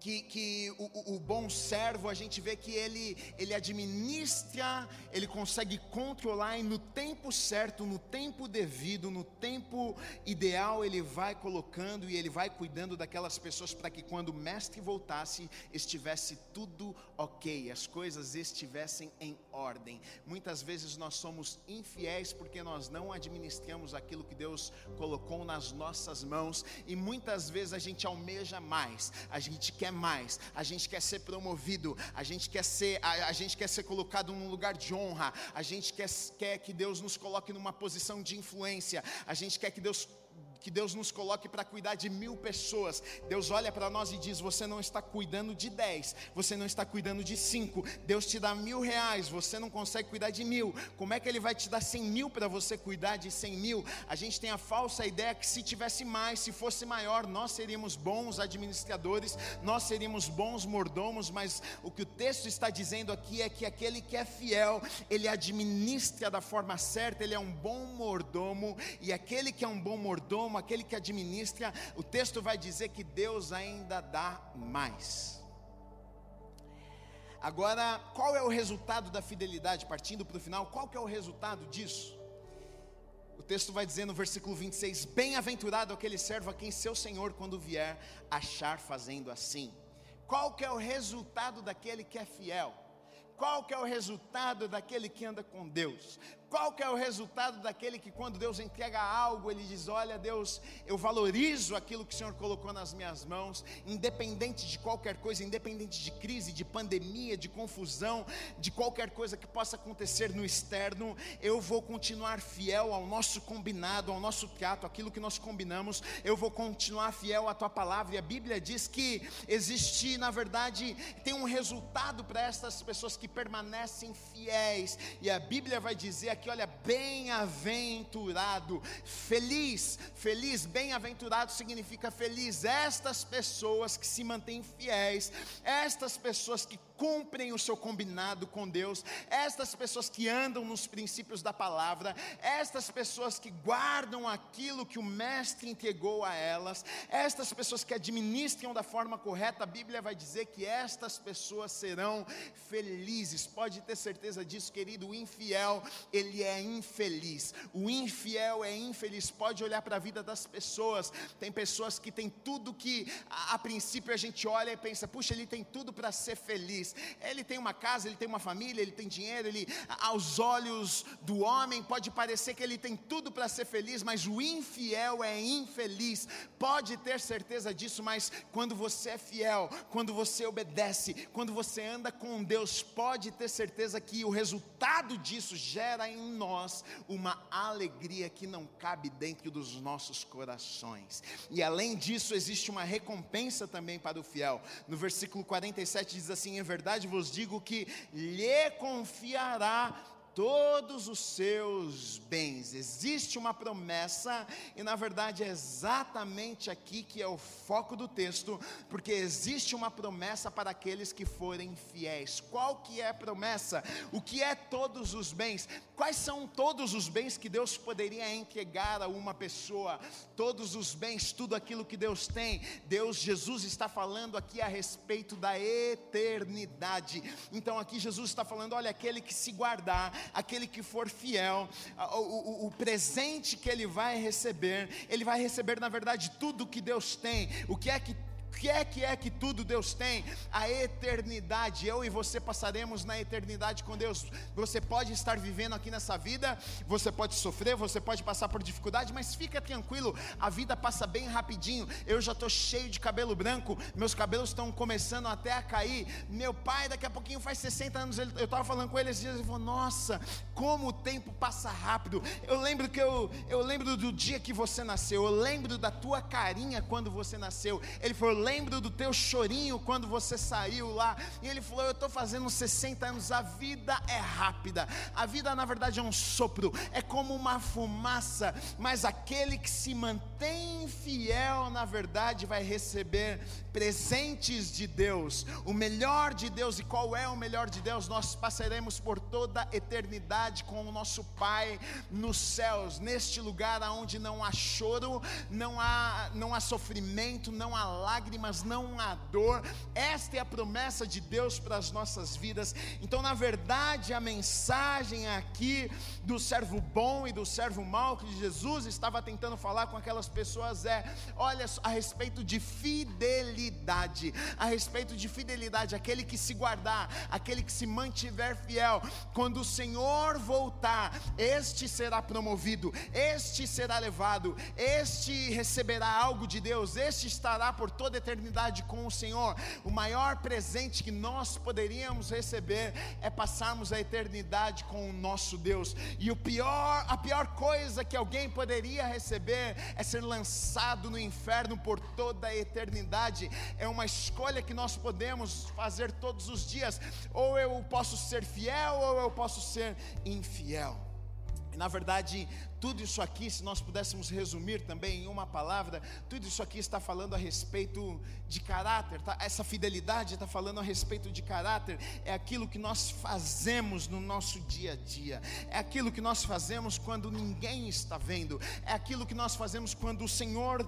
que, que o, o, bom servo, a gente vê que ele, ele administra, ele consegue controlar e no tempo certo, no tempo devido, no tempo ideal, ele vai colocando e ele vai cuidando daquelas pessoas para que quando o mestre voltasse, estivesse tudo ok, as coisas estivessem em ordem. Muitas vezes nós somos infiéis porque nós não administramos aquilo que Deus colocou nas nossas mãos e muitas vezes a gente almeja mais, a gente quer quer mais, a gente quer ser promovido, a gente quer ser, a, a gente quer ser colocado num lugar de honra, a gente quer, quer que Deus nos coloque numa posição de influência, a gente quer que Deus que Deus nos coloque para cuidar de mil pessoas. Deus olha para nós e diz: Você não está cuidando de dez, você não está cuidando de cinco. Deus te dá mil reais, você não consegue cuidar de mil. Como é que Ele vai te dar cem mil para você cuidar de cem mil? A gente tem a falsa ideia que se tivesse mais, se fosse maior, nós seríamos bons administradores, nós seríamos bons mordomos, mas o que o texto está dizendo aqui é que aquele que é fiel, ele administra da forma certa, ele é um bom mordomo, e aquele que é um bom mordomo, como aquele que administra, o texto vai dizer que Deus ainda dá mais. Agora, qual é o resultado da fidelidade? Partindo para o final, qual que é o resultado disso? O texto vai dizer no versículo 26: Bem-aventurado aquele servo a quem seu senhor, quando vier, achar fazendo assim. Qual que é o resultado daquele que é fiel? Qual que é o resultado daquele que anda com Deus? Qual que é o resultado daquele que quando Deus entrega algo, ele diz: "Olha, Deus, eu valorizo aquilo que o Senhor colocou nas minhas mãos, independente de qualquer coisa, independente de crise, de pandemia, de confusão, de qualquer coisa que possa acontecer no externo, eu vou continuar fiel ao nosso combinado, ao nosso trato, aquilo que nós combinamos, eu vou continuar fiel à tua palavra". E a Bíblia diz que existe, na verdade, tem um resultado para essas pessoas que permanecem fiéis. E a Bíblia vai dizer aqui, olha, bem-aventurado, feliz, feliz, bem-aventurado significa feliz. Estas pessoas que se mantêm fiéis, estas pessoas que cumprem o seu combinado com Deus, estas pessoas que andam nos princípios da palavra, estas pessoas que guardam aquilo que o Mestre entregou a elas, estas pessoas que administram da forma correta, a Bíblia vai dizer que estas pessoas serão felizes. Pode ter certeza disso, querido. O infiel, ele é infeliz. O infiel é infeliz. Pode olhar para a vida das pessoas. Tem pessoas que têm tudo que a, a princípio a gente olha e pensa, puxa, ele tem tudo para ser feliz. Ele tem uma casa, ele tem uma família, ele tem dinheiro, ele aos olhos do homem pode parecer que ele tem tudo para ser feliz, mas o infiel é infeliz. Pode ter certeza disso, mas quando você é fiel, quando você obedece, quando você anda com Deus, pode ter certeza que o resultado disso gera em nós uma alegria que não cabe dentro dos nossos corações. E além disso, existe uma recompensa também para o fiel. No versículo 47 diz assim: em verdade verdade vos digo que lhe confiará todos os seus bens. Existe uma promessa, e na verdade é exatamente aqui que é o foco do texto, porque existe uma promessa para aqueles que forem fiéis. Qual que é a promessa? O que é todos os bens? Quais são todos os bens que Deus poderia entregar a uma pessoa? Todos os bens, tudo aquilo que Deus tem. Deus, Jesus está falando aqui a respeito da eternidade. Então aqui Jesus está falando, olha, aquele que se guardar aquele que for fiel, o, o, o presente que ele vai receber, ele vai receber, na verdade, tudo que Deus tem. O que é que que é que é que tudo Deus tem? A eternidade. Eu e você passaremos na eternidade com Deus. Você pode estar vivendo aqui nessa vida, você pode sofrer, você pode passar por dificuldade, mas fica tranquilo, a vida passa bem rapidinho. Eu já estou cheio de cabelo branco, meus cabelos estão começando até a cair. Meu pai, daqui a pouquinho faz 60 anos, eu estava falando com ele esses dias, ele falou: Nossa, como o tempo passa rápido. Eu lembro que eu, eu lembro do dia que você nasceu, eu lembro da tua carinha quando você nasceu. Ele falou: lembro do teu chorinho quando você saiu lá. E ele falou: Eu estou fazendo 60 anos, a vida é rápida. A vida, na verdade, é um sopro, é como uma fumaça. Mas aquele que se mantém fiel, na verdade, vai receber presentes de Deus, o melhor de Deus. E qual é o melhor de Deus? Nós passaremos por toda a eternidade com o nosso Pai nos céus, neste lugar onde não há choro, não há, não há sofrimento, não há lágrimas, não há dor. Esta é a promessa de Deus para as nossas vidas. Então, na verdade, a mensagem aqui do servo bom e do servo mau que Jesus estava tentando falar com aquelas pessoas é: olha, a respeito de fidelidade, a respeito de fidelidade, aquele que se guardar, aquele que se mantiver fiel, quando o Senhor voltar, este será promovido, este será levado, este receberá algo de Deus, este estará por toda eternidade com o Senhor, o maior presente que nós poderíamos receber é passarmos a eternidade com o nosso Deus. E o pior, a pior coisa que alguém poderia receber é ser lançado no inferno por toda a eternidade. É uma escolha que nós podemos fazer todos os dias. Ou eu posso ser fiel ou eu posso ser infiel. Na verdade, tudo isso aqui, se nós pudéssemos resumir também em uma palavra, tudo isso aqui está falando a respeito de caráter, tá? essa fidelidade está falando a respeito de caráter, é aquilo que nós fazemos no nosso dia a dia, é aquilo que nós fazemos quando ninguém está vendo, é aquilo que nós fazemos quando o Senhor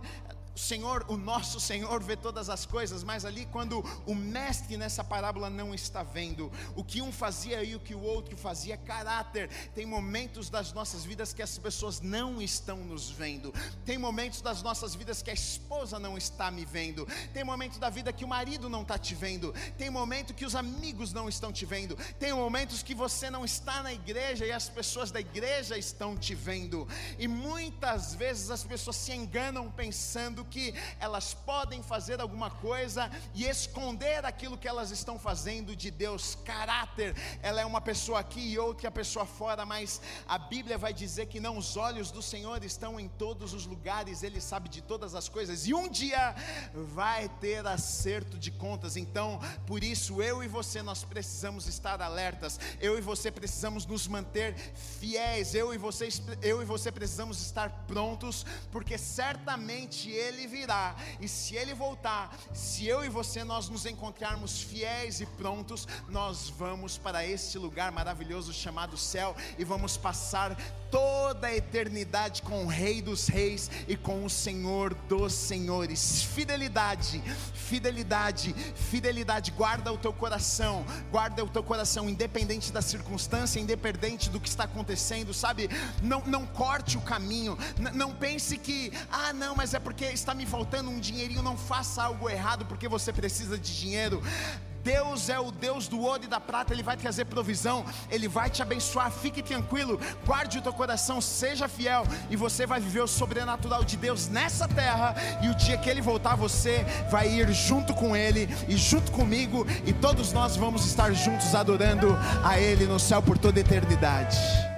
o Senhor, o nosso Senhor vê todas as coisas, mas ali quando o mestre nessa parábola não está vendo, o que um fazia e o que o outro fazia, caráter. Tem momentos das nossas vidas que as pessoas não estão nos vendo. Tem momentos das nossas vidas que a esposa não está me vendo. Tem momentos da vida que o marido não está te vendo. Tem momento que os amigos não estão te vendo. Tem momentos que você não está na igreja e as pessoas da igreja estão te vendo. E muitas vezes as pessoas se enganam pensando achando que elas podem fazer alguma coisa e esconder aquilo que elas estão fazendo de Deus. Caráter, ela é uma pessoa aqui e outra pessoa fora, mas a Bíblia vai dizer que não, os olhos do Senhor estão em todos os lugares, Ele sabe de todas as coisas e um dia vai ter acerto de contas. Então, por isso, eu e você, nós precisamos estar alertas, eu e você precisamos nos manter fiéis, eu e você, eu e você precisamos estar prontos, porque certamente Ele ele virá, e se ele voltar, se eu e você nós nos encontrarmos fiéis e prontos, nós vamos para este lugar maravilhoso chamado céu e vamos passar toda a eternidade com o Rei dos Reis e com o Senhor dos Senhores. Fidelidade, fidelidade, fidelidade. Guarda o teu coração, guarda o teu coração, independente da circunstância, independente do que está acontecendo, sabe? Não, não corte o caminho, não pense que, ah, não, mas é porque está me faltando um dinheirinho. Não faça algo errado porque você precisa de dinheiro. Deus é o Deus do ouro e da prata, Ele vai trazer provisão, Ele vai te abençoar. Fique tranquilo, guarde o teu coração, seja fiel, e você vai viver o sobrenatural de Deus nessa terra. E o dia que Ele voltar, você vai ir junto com Ele e junto comigo, e todos nós vamos estar juntos adorando a Ele no céu por toda a eternidade.